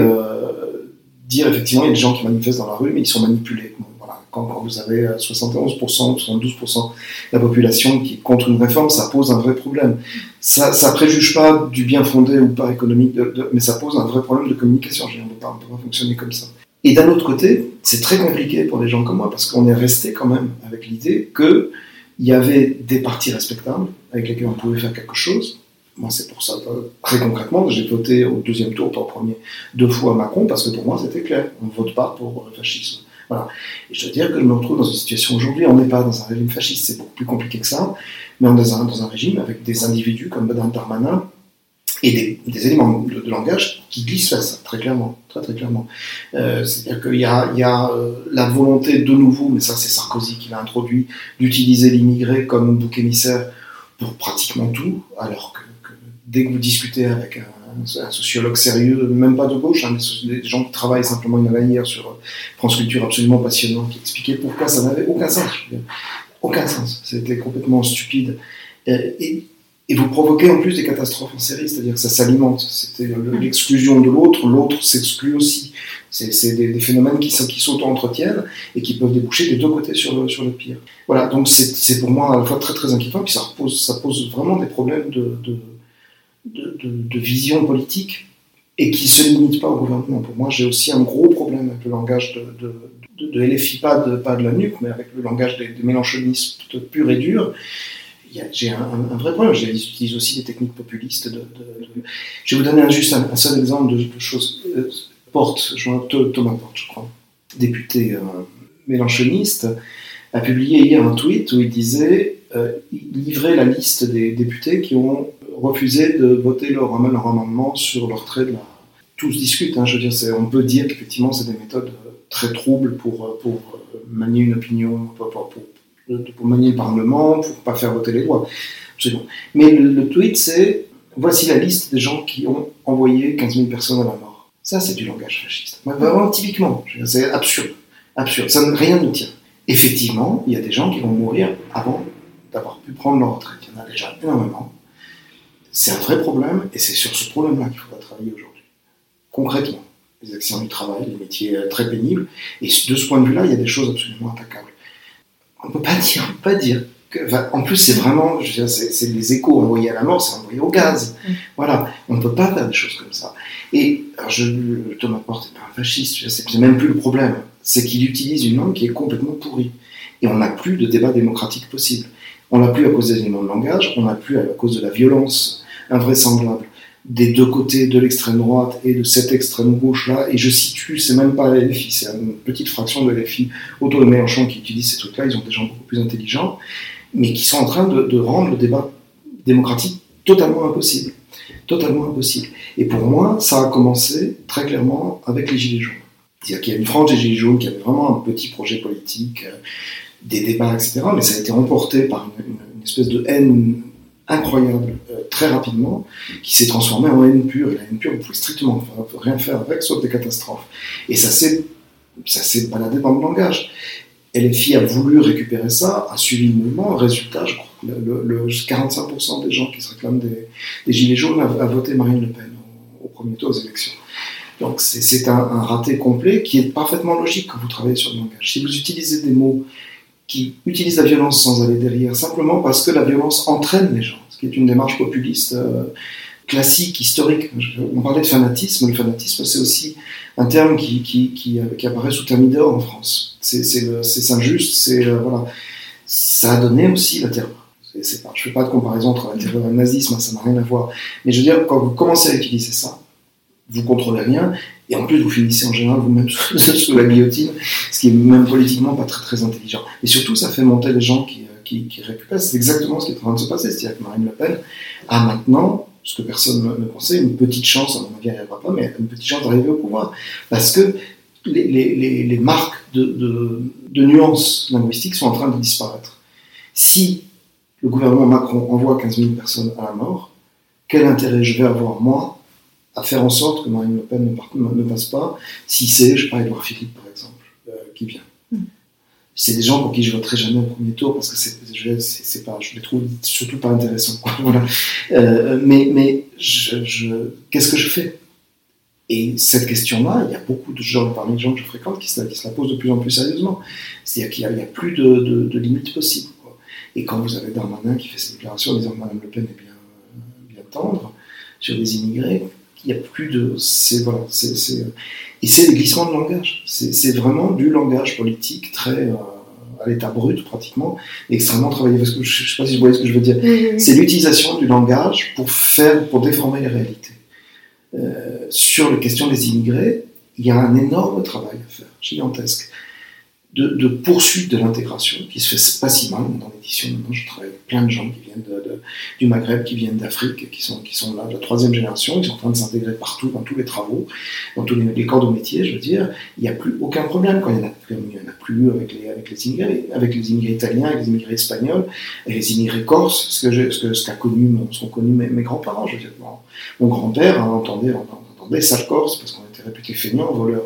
dire effectivement il y a des gens qui manifestent dans la rue, mais ils sont manipulés quand, vous avez 71%, euh, 72% de la population qui est contre une réforme, ça pose un vrai problème. Ça ne préjuge pas du bien fondé ou pas économique, mais ça pose un vrai problème de communication. On ne peut pas fonctionner comme ça. Et d'un autre côté, c'est très compliqué pour des gens comme moi, parce qu'on est resté quand même avec l'idée qu'il y avait des partis respectables avec lesquels on pouvait faire quelque chose. Moi, c'est pour ça, euh, très concrètement, j'ai voté au deuxième tour, pas au premier, deux fois Macron, parce que pour moi, c'était clair. On ne vote pas pour le fascisme. Voilà. Et je dois dire que je me retrouve dans une situation aujourd'hui, on n'est pas dans un régime fasciste, c'est beaucoup plus compliqué que ça, mais on est dans un, dans un régime avec des individus comme Madame Darmanin et des, éléments de, langage qui glissent vers ça, très clairement. Très, très clairement. Euh, c'est-à-dire qu'il y a, il y a euh, la volonté de nouveau, mais ça c'est Sarkozy qui l'a introduit, d'utiliser l'immigré comme bouc émissaire pour pratiquement tout, alors que dès que vous discutez avec un un sociologue sérieux, même pas de gauche, hein, des, gens qui travaillent simplement une année hier sur France Culture absolument passionnant, qui expliquait pourquoi ça n'avait aucun sens. Aucun sens. C'était complètement stupide. Et, vous provoquez en plus des catastrophes en série, c'est-à-dire que ça s'alimente. C'était l'exclusion de l'autre, l'autre s'exclut aussi. C'est des, phénomènes qui, qui s'auto-entretiennent et qui peuvent déboucher des deux côtés sur le, sur le pire. Voilà, donc c'est pour moi à la fois très très inquiétant, puis ça, repose, ça pose vraiment des problèmes de de, vision politique et qui ne se limite pas au gouvernement. Pour moi, j'ai aussi un gros problème avec le langage de, de, LFI, pas de, pas de la nuque, mais avec le langage des, mélanchonistes pur et dur. J'ai un, vrai problème. J'utilise aussi des techniques populistes. Je vais vous donner juste un, seul exemple de, choses. Euh, Porte, Thomas Porte, je crois, député euh, mélanchoniste, a publié hier un tweet où il disait, euh, livrait la liste des députés qui ont refusé de voter leur, leur amendement sur le retrait de la. Tout se discute, hein, je veux dire, on peut dire qu'effectivement c'est des méthodes euh, très troubles pour, euh, pour manier une opinion, pour, manier le Parlement, pour pas faire voter les lois. Mais le, tweet, c'est voici la liste des gens qui ont envoyé 15 000 personnes à la mort. Ça, c'est du langage fasciste. Vraiment, typiquement, c'est absurde. Absurde. Ça, rien ne tient. Effectivement, il y a des gens qui vont mourir avant d'avoir pu prendre leur retraite. Il y en a déjà énormément. C'est un vrai problème et c'est sur ce problème-là qu'il faudra travailler aujourd'hui. Concrètement, les accidents du travail, les métiers euh, très pénibles. Et de ce point de vue-là, il y a des choses absolument attaquables. On ne peut pas dire, on peut pas dire. Que, en plus, c'est vraiment, c'est les échos envoyés à la mort, c'est envoyé au gaz. Mm. Voilà, on ne peut pas faire des choses comme ça. Et alors je, Thomas Porte n'est pas un fasciste, c'est même plus le problème. C'est qu'il utilise une langue qui est complètement pourrie. Et on n'a plus de débat démocratique possible. On n'a plus à cause des éléments de langage, on n'a plus à cause de la violence invraisemblable des deux côtés de l'extrême droite et de cette extrême gauche-là, et je situe, c'est même pas LFI, c'est une petite fraction de LFI autour de Mélenchon qui utilise ces trucs-là, ils ont des gens beaucoup plus intelligents, mais qui sont en train de, rendre le débat démocratique totalement impossible. Totalement impossible. Et pour moi, ça a commencé très clairement avec les Gilets jaunes. C'est-à-dire qu'il y a une frange des Gilets jaunes qui avait vraiment un petit projet politique, euh, des débats, etc., mais ça a été remporté par une espèce de haine incroyable euh, très rapidement, qui s'est transformée en haine pure. Et la haine pure, vous pouvez strictement rien faire avec, sauf des catastrophes. Et ça s'est, ça s'est baladé dans le langage. Filles a voulu récupérer ça, a suivi le mouvement. Résultat, je crois que le, 45% des gens qui se réclament des, gilets jaunes a, voté Marine Le Pen au, premier tour des élections. Donc c'est un, un, raté complet qui est parfaitement logique quand vous travaillez sur le langage. Si vous utilisez des mots qui utilisent la violence sans aller derrière, simplement parce que la violence entraîne les gens, ce qui est une démarche populiste euh, classique, historique. On parlait de fanatisme, le fanatisme c'est aussi un terme qui, qui, qui, qui apparaît sous Thermidor en France. C'est injuste, c'est euh, voilà. ça a donné aussi la terreur. Je ne fais pas de comparaison entre la terreur et le nazisme, ça n'a rien à voir. Mais je veux dire, quand vous commencez à utiliser ça, vous contrôlez rien, et en plus vous finissez en général vous-même sous, la guillotine, ce qui est même politiquement pas très intelligent. Et surtout, ça fait monter les gens qui, euh, qui, qui récupèrent. C'est exactement ce qui est en train de se passer. C'est-à-dire que Marine Le Pen a maintenant, ce que personne ne pensait, une petite chance, à mon avis, elle n'arrivera pas, mais une petite chance d'arriver au pouvoir. Parce que les, les, les, marques de, de nuances linguistiques sont en train de disparaître. Si le gouvernement Macron envoie 15 000 personnes à la mort, quel intérêt je vais avoir, moi, à faire en sorte que Marine Le Pen ne, passe pas, si c'est, je sais pas, Edouard Philippe, par exemple, euh, qui vient. Mm. C'est des gens pour qui je voterai jamais au premier tour parce que c'est, je, pas, je les trouve surtout pas intéressants. voilà. Euh, mais mais je, qu'est-ce que je fais? Et cette question-là, il y a beaucoup de gens, parmi les gens que je fréquente, qui se, la, posent de plus en plus sérieusement. C'est-à-dire qu'il n'y a, plus de, de, limites possibles. Et quand vous avez Darmanin qui fait ses déclarations en disant que Mme Le Pen est bien, bien tendre sur les immigrés, il n'y a plus de. C'est, voilà, c'est, et c'est des glissements de langage. C'est, vraiment du langage politique très. Euh, à l'état brut pratiquement, extrêmement travaillé. Parce que je ne sais pas si vous voyez ce que je veux dire. C'est l'utilisation du langage pour faire, pour déformer les réalités. Euh, sur les questions des immigrés, il y a un énorme travail à faire, gigantesque de, poursuite de l'intégration qui se fait pas si mal dans l'édition. Maintenant, je travaille avec plein de gens qui viennent du Maghreb, qui viennent d'Afrique, qui sont, là, de la troisième génération, ils sont en train de s'intégrer partout, dans tous les travaux, dans tous les, corps de métier, je veux dire. Il n'y a plus aucun problème quand il n'y en, a plus avec les, avec les immigrés, avec les immigrés italiens, avec les immigrés espagnols, et les immigrés corses, ce que ce, connu, qu'ont connu mes, grands-parents. Je veux dire, mon, grand-père entendait, entendait sale corse parce qu'on était réputé feignant, voleur.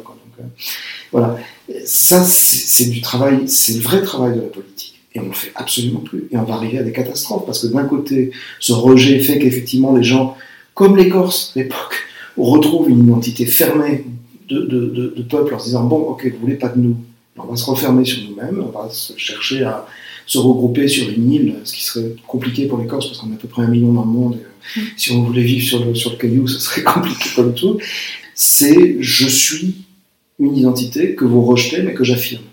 Voilà. Ça, c'est du travail, c'est le vrai travail de la politique. Et on ne le fait absolument plus. Et on va arriver à des catastrophes. Parce que d'un côté, ce rejet fait qu'effectivement, les gens, comme les Corses à l'époque, retrouvent une identité fermée de, de, de, peuple en se disant Bon, ok, vous voulez pas de nous. On va se refermer sur nous-mêmes, on va se chercher à se regrouper sur une île, ce qui serait compliqué pour les Corses parce qu'on est à peu près un million dans le monde. Et, euh, mm. Si on voulait vivre sur le, sur le caillou, ce serait compliqué comme tout. C'est je suis une identité que vous rejetez mais que j'affirme.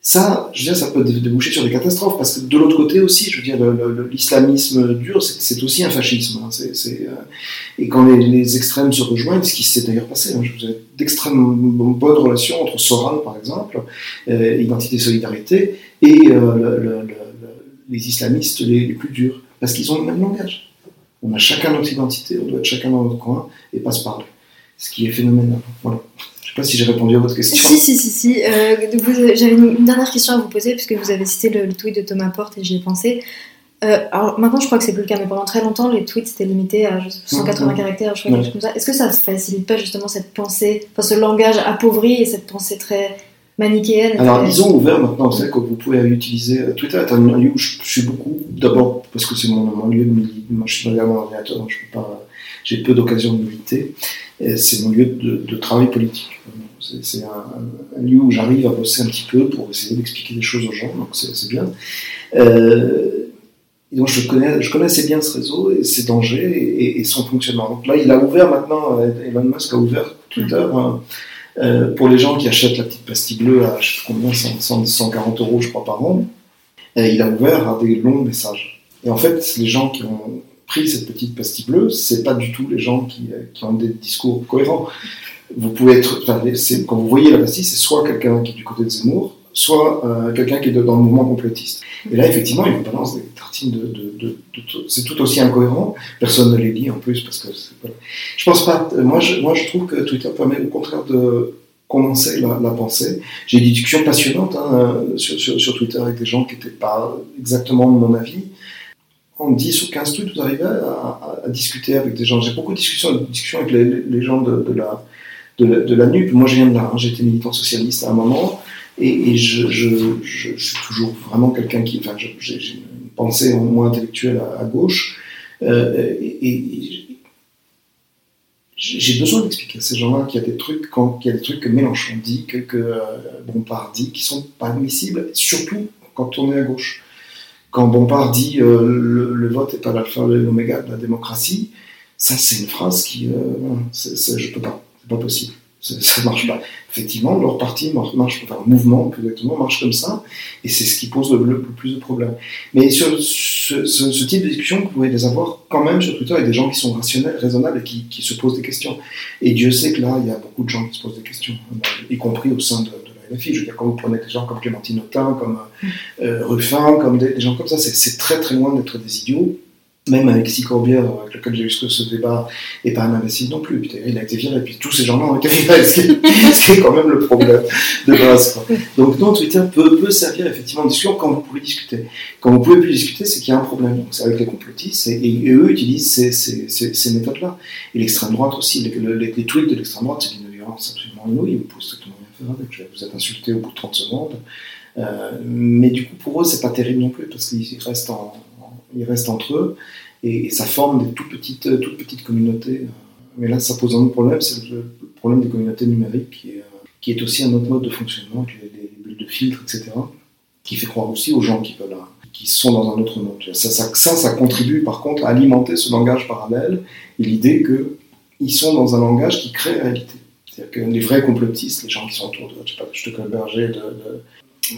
Ça, je veux dire, ça peut déboucher sur des catastrophes, parce que de l'autre côté aussi, je veux dire, l'islamisme dur, c'est aussi un fascisme. Hein, euh, et quand les, extrêmes se rejoignent, ce qui s'est d'ailleurs passé, hein, je vous ai d'extrêmement bonnes relations entre Soral, par exemple, euh, Identité Solidarité, et euh, les islamistes les, les, plus durs, parce qu'ils ont le même langage. On a chacun notre identité, on doit être chacun dans notre coin, et pas se parler. Ce qui est phénoménal. Voilà sais pas si j'ai répondu à votre question. Si, si, si. si. Euh, J'avais une, dernière question à vous poser, puisque vous avez cité le, tweet de Thomas Porte et j'y ai pensé. Euh, alors maintenant, je crois que c'est plus le cas, mais pendant très longtemps, les tweets étaient limités à 180 caractères, je crois, comme ça. Est-ce que ça facilite pas justement cette pensée, enfin ce langage appauvri et cette pensée très manichéenne Alors, ils ont ouvert maintenant, c'est que vous pouvez utiliser. Euh, Twitter est un lieu où je, suis beaucoup, d'abord parce que c'est mon, lieu de. Moi, je suis derrière mon ordinateur, donc je peux pas. J'ai peu d'occasions de militer c'est mon lieu de, travail politique. C'est un, lieu où j'arrive à bosser un petit peu pour essayer d'expliquer des choses aux gens, donc c'est bien. Euh, et donc je connais, je connais assez bien ce réseau et ses dangers et, son fonctionnement. Donc là, il a ouvert maintenant, euh, Elon Musk a ouvert Twitter hein, euh, pour les gens qui achètent la petite pastille bleue à je sais combien, 140 euros je crois par an. Il a ouvert à des longs messages. Et en fait, les gens qui ont pris cette petite pastille bleue, c'est pas du tout les gens qui, euh, qui, ont des discours cohérents. Vous pouvez être, quand vous voyez la pastille, c'est soit quelqu'un qui est du côté de Zemmour, soit euh, quelqu'un qui est dans le mouvement complotiste. Et là, effectivement, il balance des tartines de, de, c'est tout aussi incohérent. Personne ne les lit en plus parce que je pense pas. Moi, je, moi, je trouve que Twitter permet au contraire de condenser la, la pensée. J'ai des discussions passionnantes hein, sur, sur, sur, Twitter avec des gens qui n'étaient pas exactement de mon avis en 10 ou 15 tweets, vous arrivez à, discuter avec des gens. J'ai beaucoup de discussions, avec les, gens de, la, de, NUP. Moi, je viens de là. Hein. J'étais militant socialiste à un moment. Et, je, suis toujours vraiment quelqu'un qui. Enfin, j'ai une pensée au moins intellectuelle à, gauche. Euh, et, j'ai besoin d'expliquer à ces gens-là qu'il y a des trucs, y a des trucs que Mélenchon dit, que, que euh, Bompard dit, qui sont pas admissibles, surtout quand on est à gauche. Quand Bompard dit euh, le, vote n'est pas l'alpha et l'oméga de la démocratie, ça c'est une phrase qui, euh, c'est, je peux pas, c'est pas possible ça marche pas. Effectivement, leur parti marche, enfin, le mouvement plus exactement marche comme ça, et c'est ce qui pose le, plus de problèmes. Mais sur ce, type de discussion, vous pouvez les avoir quand même sur Twitter avec des gens qui sont rationnels, raisonnables et qui, se posent des questions. Et Dieu sait que là, il y a beaucoup de gens qui se posent des questions, y compris au sein de, Je veux dire, quand vous prenez des gens comme Clémentine Autain, comme euh, Ruffin, comme des, gens comme ça, c'est très très loin d'être des idiots même Alexis Corbière, avec lequel j'ai eu ce, débat, n'est pas un imbécile non plus. il a été viré, et puis tous ces gens-là ont été virés, ce qui, est, quand même le problème de base. Donc non, Twitter peut, servir effectivement de discussion quand vous pouvez discuter. Quand vous pouvez plus discuter, c'est qu'il y a un problème. Donc c'est avec les complotistes, et, eux utilisent ces, méthodes-là. Et l'extrême droite aussi, les, tweets de l'extrême droite, c'est une violence absolument inouïe, vous pouvez strictement Vous êtes insulté au bout de 30 secondes. Euh, mais du coup, pour eux, c'est pas terrible non plus, parce qu'ils restent entre eux et, ça forme des toutes petites, toutes petites communautés. Mais là, ça pose un autre problème, c'est le problème des communautés numériques qui est, est aussi un autre mode de fonctionnement, avec les, bulles de filtre, etc., qui fait croire aussi aux gens qui veulent, qui sont dans un autre monde. Ça, ça, ça, ça contribue par contre à alimenter ce langage parallèle et l'idée qu'ils sont dans un langage qui crée réalité. C'est-à-dire que les vrais complotistes, les gens qui sont autour de, je sais pas, de Berger, de, de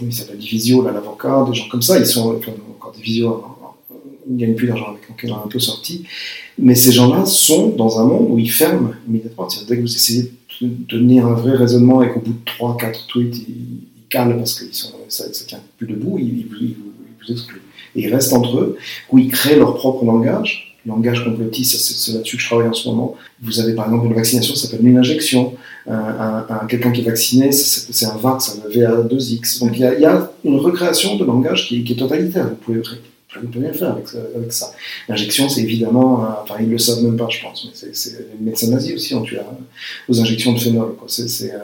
il s'appelle Divisio, l'avocat, des gens comme ça, ils sont, enfin, encore Divisio, ils ne gagnent plus d'argent avec, donc ils ont un peu sorti. Mais ces gens-là sont dans un monde où ils ferment immédiatement. Dès que vous essayez de tenir un vrai raisonnement et qu'au bout de 3-4 tweets, ils, calent parce que ça ne tient plus debout, ils, vous excluent. Et ils restent entre eux, où ils créent leur propre langage. Langage complotiste, c'est là-dessus que je travaille en ce moment. Vous avez par exemple une vaccination, ça s'appelle une injection. Un, quelqu'un qui est vacciné, c'est un VAX, un VA2X. Donc il y, a, une recréation de langage qui, est totalitaire. Vous pouvez ne rien faire avec, ça. L'injection, c'est évidemment, enfin ils ne le savent même pas, je pense, mais c'est, les médecins nazis aussi ont tué aux injections de phénol. Euh,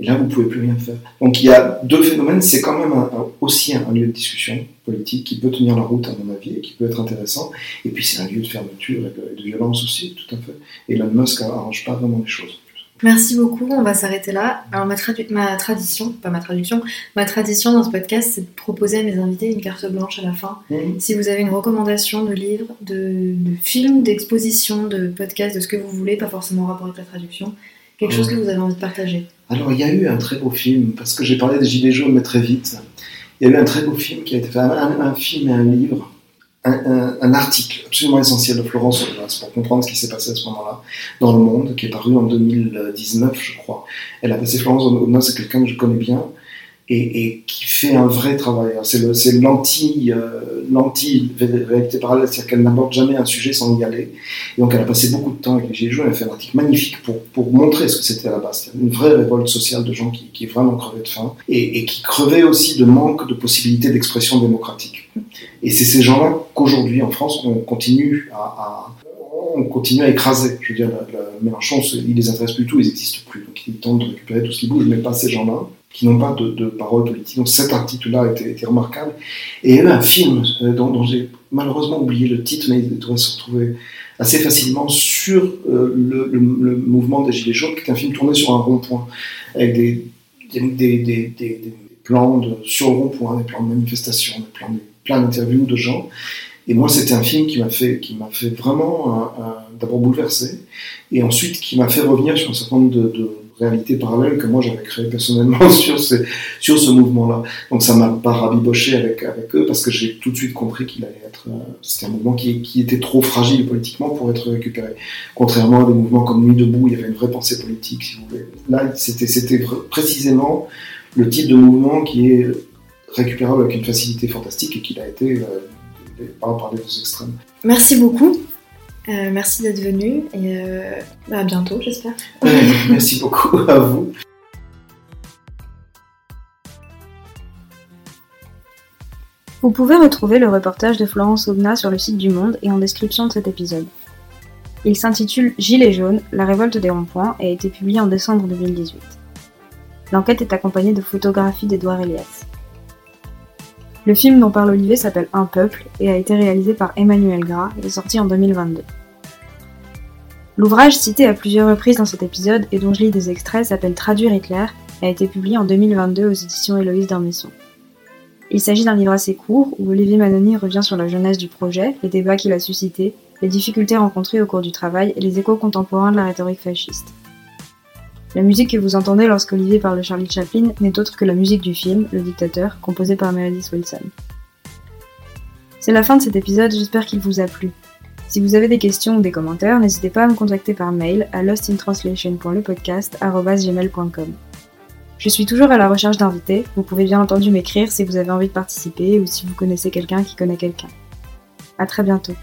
et là, vous ne pouvez plus rien faire. Donc il y a deux phénomènes, c'est quand même aussi un, lieu de discussion politique qui peut tenir la route, à mon avis, et qui peut être intéressant. Et puis c'est un lieu de fermeture et de, violence aussi, tout à fait. Et Elon Musk n'arrange pas vraiment les choses. Merci beaucoup, on va s'arrêter là. Alors ma, ma, tradition, pas ma traduction, ma tradition dans ce podcast, c'est de proposer à mes invités une carte blanche à la fin. Si vous avez une recommandation de livre, de, de film, d'exposition, de podcast, de ce que vous voulez, pas forcément en rapport avec la traduction, quelque chose que vous avez envie de partager. Alors il y a eu un très beau film, parce que j'ai parlé des Gilets jaunes, mais très vite. Il y a eu un très beau film qui a été fait, un film et un livre un, article absolument essentiel de Florence Aulas pour comprendre ce qui s'est passé à ce moment-là dans le monde, qui est paru en 2019, je crois. Elle a passé Florence Aulas, c'est quelqu'un que je connais bien, et, qui fait un vrai travail. C'est l'anti-réalité euh, parallèle, c'est-à-dire qu'elle n'aborde jamais un sujet sans y aller. Et donc elle a passé beaucoup de temps avec les Gilets jaunes, elle a fait un article magnifique pour, montrer ce que c'était à la base. Une vraie révolte sociale de gens qui, vraiment crevaient de faim et, qui crevaient aussi de manque de possibilités d'expression démocratique. Et c'est ces gens-là qu'aujourd'hui en France on continue à, on continue à écraser. Je veux dire, la, Mélenchon, il les intéresse plus du tout, ils n'existent plus. Donc ils tentent de récupérer tout ce qui bouge, mais pas ces gens-là qui n'ont pas de, parole politique. Donc cet article-là était, remarquable. Et y avait un film euh, dont, j'ai malheureusement oublié le titre, mais il devrait se retrouver assez facilement sur euh, le, mouvement des Gilets jaunes, qui est un film tourné sur un rond-point, avec des, plans de, sur le rond-point, des plans de manifestation, des plans, plein d'interviews de gens. Et moi, c'était un film qui m'a fait, qui m'a fait vraiment d'abord bouleverser, et ensuite qui m'a fait revenir sur un certain nombre de réalité parallèle que moi j'avais créé personnellement sur ce, sur ce mouvement-là. Donc ça m'a pas rabiboché avec, avec eux parce que j'ai tout de suite compris qu'il allait être. Euh, c'était un mouvement qui, qui, était trop fragile politiquement pour être récupéré. Contrairement à des mouvements comme Nuit debout, il y avait une vraie pensée politique, si vous voulez. Là, c'était, précisément le type de mouvement qui est récupérable avec une facilité fantastique et qui a été euh, par, par les deux extrêmes. Merci beaucoup. Euh, merci d'être venu et euh, à bientôt, j'espère. merci beaucoup à vous. Vous pouvez retrouver le reportage de Florence Aubenas sur le site du Monde et en description de cet épisode. Il s'intitule Gilets jaunes, la révolte des ronds-points et a été publié en décembre 2018. L'enquête est accompagnée de photographies d'Edouard Elias. Le film dont parle Olivier s'appelle Un peuple et a été réalisé par Emmanuel Gras et sorti en 2022. L'ouvrage cité à plusieurs reprises dans cet épisode et dont je lis des extraits s'appelle Traduire Hitler et a été publié en 2022 aux éditions Héloïse d'Ormesson. Il s'agit d'un livre assez court où Olivier Manoni revient sur la jeunesse du projet, les débats qu'il a suscités, les difficultés rencontrées au cours du travail et les échos contemporains de la rhétorique fasciste. La musique que vous entendez lorsque Olivier parle de Charlie Chaplin n'est autre que la musique du film, Le Dictateur, composé par Meredith Wilson. C'est la fin de cet épisode, j'espère qu'il vous a plu. Si vous avez des questions ou des commentaires, n'hésitez pas à me contacter par mail à lostintranslation.lepodcast.gmail.com. Je suis toujours à la recherche d'invités. Vous pouvez bien entendu m'écrire si vous avez envie de participer ou si vous connaissez quelqu'un qui connaît quelqu'un. À très bientôt.